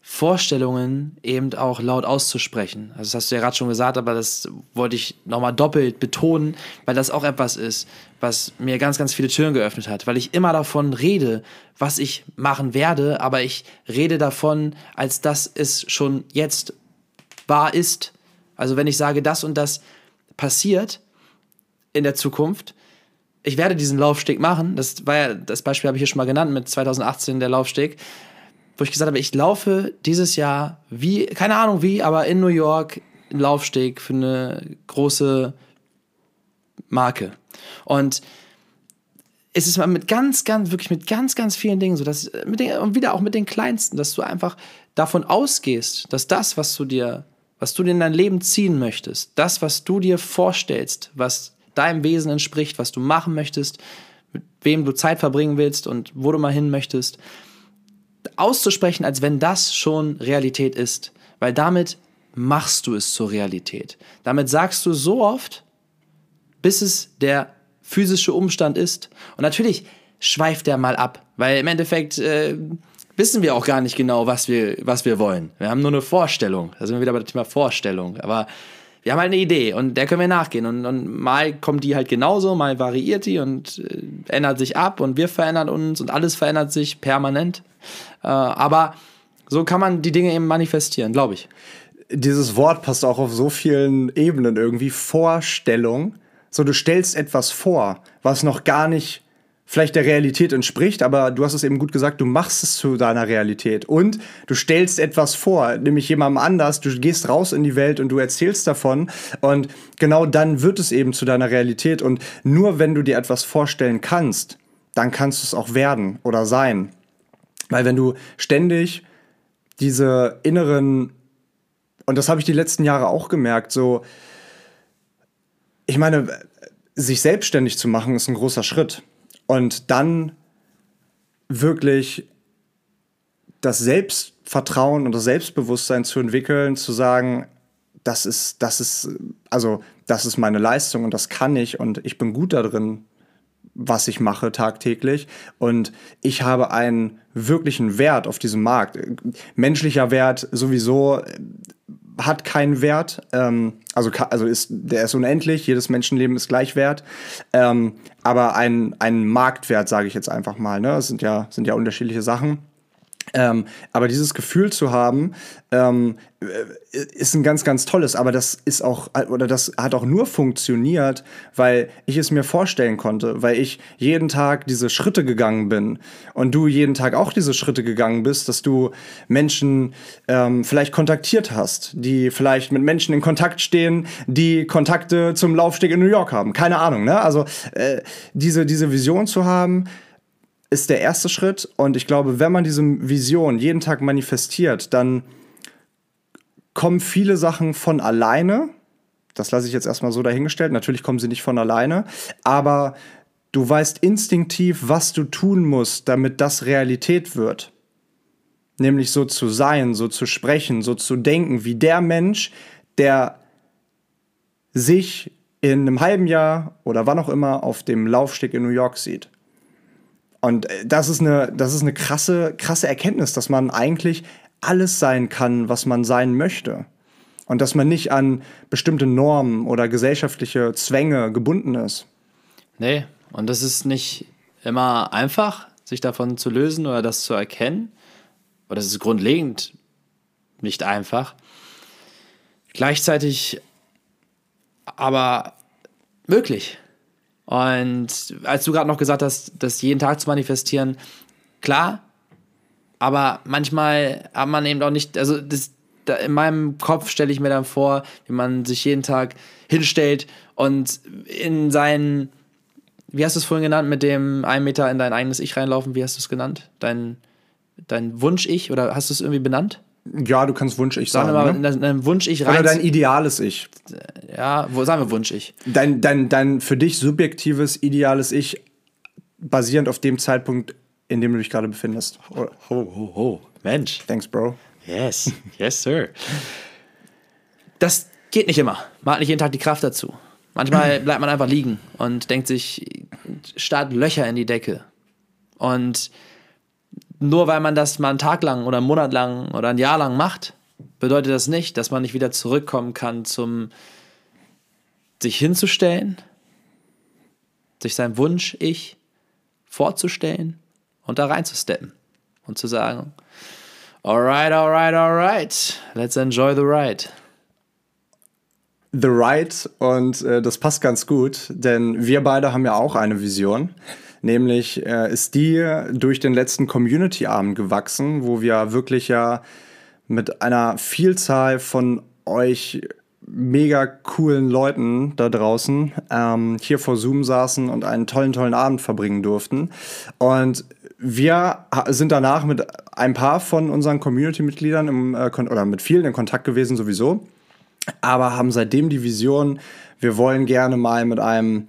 Vorstellungen eben auch laut auszusprechen. Also das hast du ja gerade schon gesagt, aber das wollte ich nochmal doppelt betonen, weil das auch etwas ist, was mir ganz, ganz viele Türen geöffnet hat, weil ich immer davon rede, was ich machen werde, aber ich rede davon, als dass es schon jetzt wahr ist. Also wenn ich sage, das und das passiert in der Zukunft, ich werde diesen Laufsteg machen. Das war ja, das Beispiel habe ich hier schon mal genannt mit 2018 der Laufsteg, wo ich gesagt habe, ich laufe dieses Jahr wie, keine Ahnung wie, aber in New York einen Laufsteg für eine große Marke. Und es ist mit ganz, ganz, wirklich mit ganz, ganz vielen Dingen so, dass mit den, und wieder auch mit den kleinsten, dass du einfach davon ausgehst, dass das, was du dir, was du dir in dein Leben ziehen möchtest, das, was du dir vorstellst, was deinem Wesen entspricht, was du machen möchtest, mit wem du Zeit verbringen willst und wo du mal hin möchtest, auszusprechen, als wenn das schon Realität ist. Weil damit machst du es zur Realität. Damit sagst du so oft, bis es der physische Umstand ist. Und natürlich schweift der mal ab, weil im Endeffekt äh, wissen wir auch gar nicht genau, was wir, was wir wollen. Wir haben nur eine Vorstellung. Da sind wir wieder bei dem Thema Vorstellung. Aber wir haben halt eine Idee und der können wir nachgehen. Und, und mal kommt die halt genauso, mal variiert die und äh, ändert sich ab und wir verändern uns und alles verändert sich permanent. Äh, aber So kann man die Dinge eben manifestieren, glaube ich. Dieses Wort passt auch auf so vielen Ebenen irgendwie. Vorstellung. So, du stellst etwas vor, was noch gar nicht vielleicht der Realität entspricht, aber du hast es eben gut gesagt, du machst es zu deiner Realität und du stellst etwas vor, nämlich jemandem anders, du gehst raus in die Welt und du erzählst davon und genau dann wird es eben zu deiner Realität und nur wenn du dir etwas vorstellen kannst, dann kannst du es auch werden oder sein. Weil wenn du ständig diese inneren, und das habe ich die letzten Jahre auch gemerkt, so, ich meine, sich selbstständig zu machen ist ein großer Schritt. Und dann wirklich das Selbstvertrauen und das Selbstbewusstsein zu entwickeln, zu sagen, das ist, das ist, also, das ist meine Leistung und das kann ich und ich bin gut da drin, was ich mache tagtäglich. Und ich habe einen wirklichen Wert auf diesem Markt. Menschlicher Wert sowieso hat keinen Wert. Ähm, also, also ist, der ist unendlich, jedes Menschenleben ist gleich wert. Ähm, aber ein, ein Marktwert, sage ich jetzt einfach mal. Ne? Das sind ja, sind ja unterschiedliche Sachen. Ähm, aber dieses Gefühl zu haben, ähm, äh, ist ein ganz, ganz tolles. Aber das ist auch, oder das hat auch nur funktioniert, weil ich es mir vorstellen konnte, weil ich jeden Tag diese Schritte gegangen bin und du jeden Tag auch diese Schritte gegangen bist, dass du Menschen ähm, vielleicht kontaktiert hast, die vielleicht mit Menschen in Kontakt stehen, die Kontakte zum Laufsteg in New York haben. Keine Ahnung, ne? Also äh, diese, diese Vision zu haben, ist der erste Schritt. Und ich glaube, wenn man diese Vision jeden Tag manifestiert, dann kommen viele Sachen von alleine. Das lasse ich jetzt erstmal so dahingestellt. Natürlich kommen sie nicht von alleine, aber du weißt instinktiv, was du tun musst, damit das Realität wird. Nämlich so zu sein, so zu sprechen, so zu denken, wie der Mensch, der sich in einem halben Jahr oder wann auch immer auf dem Laufsteg in New York sieht. Und äh, das ist eine, das ist eine krasse, krasse Erkenntnis, dass man eigentlich alles sein kann, was man sein möchte. Und dass man nicht an bestimmte Normen oder gesellschaftliche Zwänge gebunden ist. Nee, und das ist nicht immer einfach, sich davon zu lösen oder das zu erkennen. Oder das ist grundlegend nicht einfach. Gleichzeitig aber möglich. Und als du gerade noch gesagt hast, das jeden Tag zu manifestieren, klar, aber manchmal hat man eben auch nicht, also das, da in meinem Kopf stelle ich mir dann vor, wie man sich jeden Tag hinstellt und in seinen, wie hast du es vorhin genannt, mit dem einen Meter in dein eigenes Ich reinlaufen, wie hast du es genannt? Dein, dein Wunsch-Ich oder hast du es irgendwie benannt? Ja, du kannst Wunsch-Ich sagen. Sagen wir mal, ne? dein Wunsch-Ich rein. Oder dein ideales Ich. Ja, wo sagen wir Wunsch-Ich? Dein, dein, dein für dich subjektives, ideales Ich, basierend auf dem Zeitpunkt, in dem du dich gerade befindest. Ho, ho, ho. Mensch. Thanks, Bro. Yes, yes, sir. Das geht nicht immer. Man hat nicht jeden Tag die Kraft dazu. Manchmal bleibt man einfach liegen und denkt sich, starrt Löcher in die Decke. Und nur weil man das mal einen Tag lang oder einen Monat lang oder ein Jahr lang macht, bedeutet das nicht, dass man nicht wieder zurückkommen kann zum sich hinzustellen, sich sein Wunsch, ich vorzustellen und da reinzusteppen und zu sagen, alright, alright, alright, let's enjoy the ride. The Ride und äh, das passt ganz gut, denn wir beide haben ja auch eine Vision. Nämlich äh, ist die durch den letzten Community-Abend gewachsen, wo wir wirklich ja mit einer Vielzahl von euch mega coolen Leuten da draußen ähm, hier vor Zoom saßen und einen tollen, tollen Abend verbringen durften. Und wir sind danach mit ein paar von unseren Community-Mitgliedern äh, oder mit vielen in Kontakt gewesen sowieso, aber haben seitdem die Vision, wir wollen gerne mal mit einem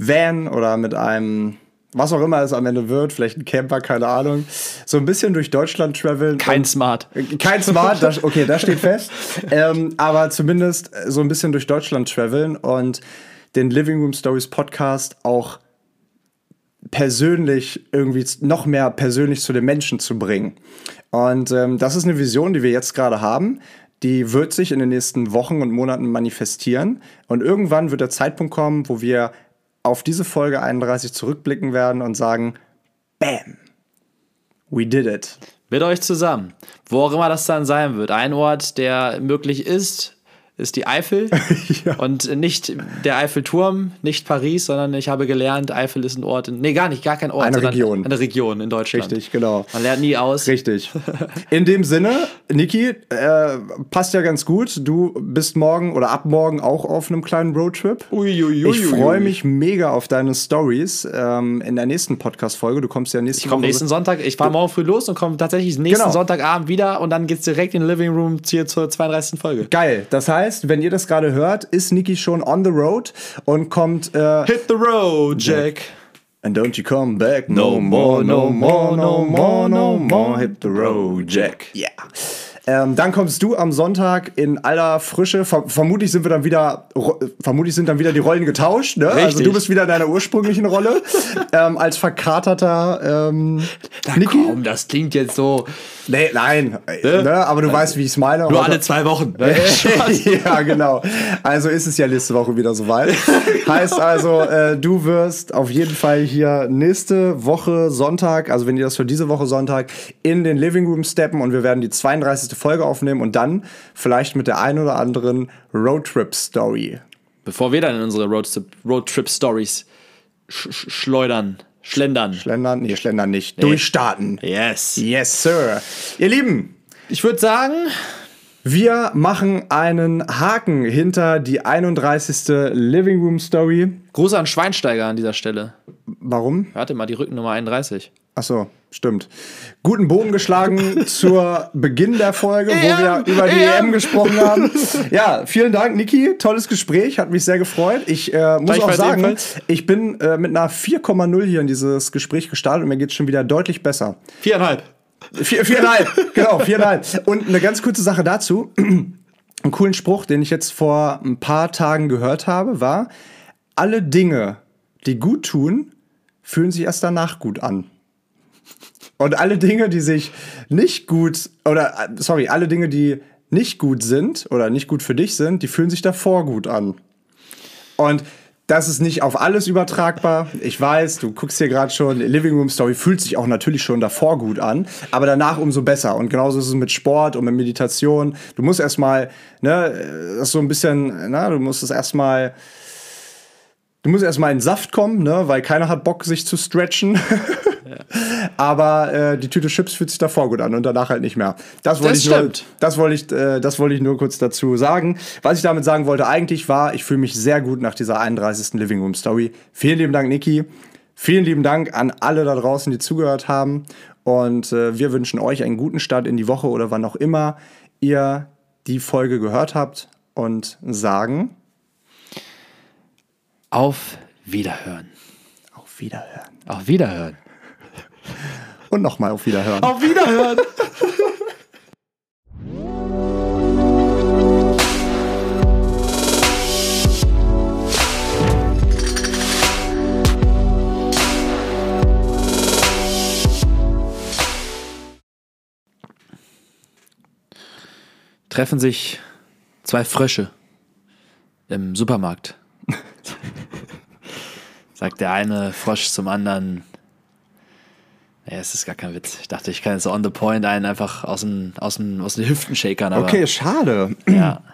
Van oder mit einem, was auch immer es am Ende wird, vielleicht ein Camper, keine Ahnung, so ein bisschen durch Deutschland traveln. Kein Smart. Kein Smart, das, okay, das steht fest. ähm, aber zumindest so ein bisschen durch Deutschland traveln und den Living Room Stories Podcast auch persönlich irgendwie noch mehr persönlich zu den Menschen zu bringen. Und ähm, das ist eine Vision, die wir jetzt gerade haben. Die wird sich in den nächsten Wochen und Monaten manifestieren. Und irgendwann wird der Zeitpunkt kommen, wo wir auf diese Folge 31 zurückblicken werden und sagen, Bam, we did it. Mit euch zusammen. Wo auch immer das dann sein wird. Ein Ort, der möglich ist, ist die Eifel. Ja. Und nicht der Eiffelturm, nicht Paris, sondern ich habe gelernt, Eifel ist ein Ort. In, nee, gar nicht, gar kein Ort. Eine Region. Eine Region in Deutschland. Richtig, genau. Man lernt nie aus. Richtig. In dem Sinne, Niki, äh, passt ja ganz gut. Du bist morgen oder ab morgen auch auf einem kleinen Roadtrip. Uiuiui. Ich freue mich mega auf deine Stories ähm, in der nächsten Podcast-Folge. Du kommst ja nächste Ich Woche. nächsten Sonntag, ich fahre morgen früh los und komme tatsächlich nächsten Genau. Sonntagabend wieder und dann geht's direkt in den Living Room hier zur 32. Folge. Geil. Das heißt, wenn ihr das gerade hört, ist Niki schon on the road und kommt. Äh, Hit the road, Jack. And don't you come back no more, no more, no more, no more. Hit the road, Jack. Yeah. Ähm, dann kommst du am Sonntag in aller Frische. Ver vermutlich sind wir dann wieder, vermutlich sind dann wieder die Rollen getauscht. Ne? Also du bist wieder in deiner ursprünglichen Rolle ähm, als verkaterter ähm, Na Niki. komm, das klingt jetzt so. Nee, nein, Ne? ne? aber du weißt, wie ich es meine. Nur alle zwei Wochen. ja, genau. Also ist es ja nächste Woche wieder soweit. heißt also, äh, du wirst auf jeden Fall hier nächste Woche Sonntag, also wenn ihr das für diese Woche Sonntag, in den Living Room steppen und wir werden die 32. Folge aufnehmen und dann vielleicht mit der ein oder anderen Roadtrip-Story. Bevor wir dann in unsere Roadtrip- Roadtrip-Stories sch sch schleudern, schlendern. Schlendern? Nee, schlendern nicht. Durchstarten. Yes. Yes, Sir. Ihr Lieben, Ich würde sagen, wir machen einen Haken hinter die 31. Living Room Story. Gruß an Schweinsteiger an dieser Stelle. Warum? Warte mal, die Rückennummer 31. Ach so, stimmt. Guten Bogen geschlagen zur Beginn der Folge, wo wir über die EM. Gesprochen haben. Ja, vielen Dank, Niki. Tolles Gespräch, hat mich sehr gefreut. Ich äh, muss auch sagen, ebenfalls. ich bin äh, mit einer 4,0 hier in dieses Gespräch gestartet und mir geht es schon wieder deutlich besser. Viereinhalb. Vier, viereinhalb, genau, viereinhalb. Und eine ganz kurze Sache dazu. Einen coolen Spruch, den ich jetzt vor ein paar Tagen gehört habe, war, alle Dinge, die gut tun, fühlen sich erst danach gut an. Und alle Dinge, die sich nicht gut, oder, sorry, alle Dinge, die nicht gut sind oder nicht gut für dich sind, die fühlen sich davor gut an. Und das ist nicht auf alles übertragbar. Ich weiß, du guckst hier gerade schon, Living Room Story fühlt sich auch natürlich schon davor gut an, aber danach umso besser. Und genauso ist es mit Sport und mit Meditation. Du musst erstmal, ne, das so ein bisschen, na, du musst es erstmal, du musst erstmal in Saft kommen, ne, weil keiner hat Bock, sich zu stretchen. Aber äh, die Tüte Chips fühlt sich davor gut an und danach halt nicht mehr. Das wollte Das ich nur, stimmt. das wollte ich, äh, das wollte ich nur kurz dazu sagen. Was ich damit sagen wollte eigentlich war, ich fühle mich sehr gut nach dieser 31. Living Room Story. Vielen lieben Dank, Niki. Vielen lieben Dank an alle da draußen, die zugehört haben. Und äh, wir wünschen euch einen guten Start in die Woche oder wann auch immer ihr die Folge gehört habt und sagen Auf Wiederhören. auf Wiederhören. Auf Wiederhören. Und nochmal auf Wiederhören. Auf Wiederhören. Treffen sich zwei Frösche im Supermarkt. Sagt der eine Frosch zum anderen, ja, es ist gar kein Witz. Ich dachte, ich kann jetzt on the point einen einfach aus den, aus den, aus den Hüften shakern. Aber Okay, schade. Ja.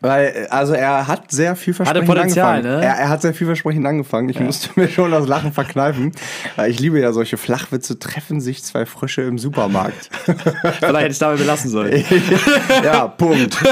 Weil, also er hat sehr vielversprechend Potenzial, angefangen. ne? Er, er hat sehr vielversprechend angefangen. Ich musste mir schon das Lachen verkneifen. Weil ich liebe ja solche Flachwitze. Treffen sich zwei Frösche im Supermarkt. Vielleicht hätte ich es dabei belassen sollen. ja, Punkt.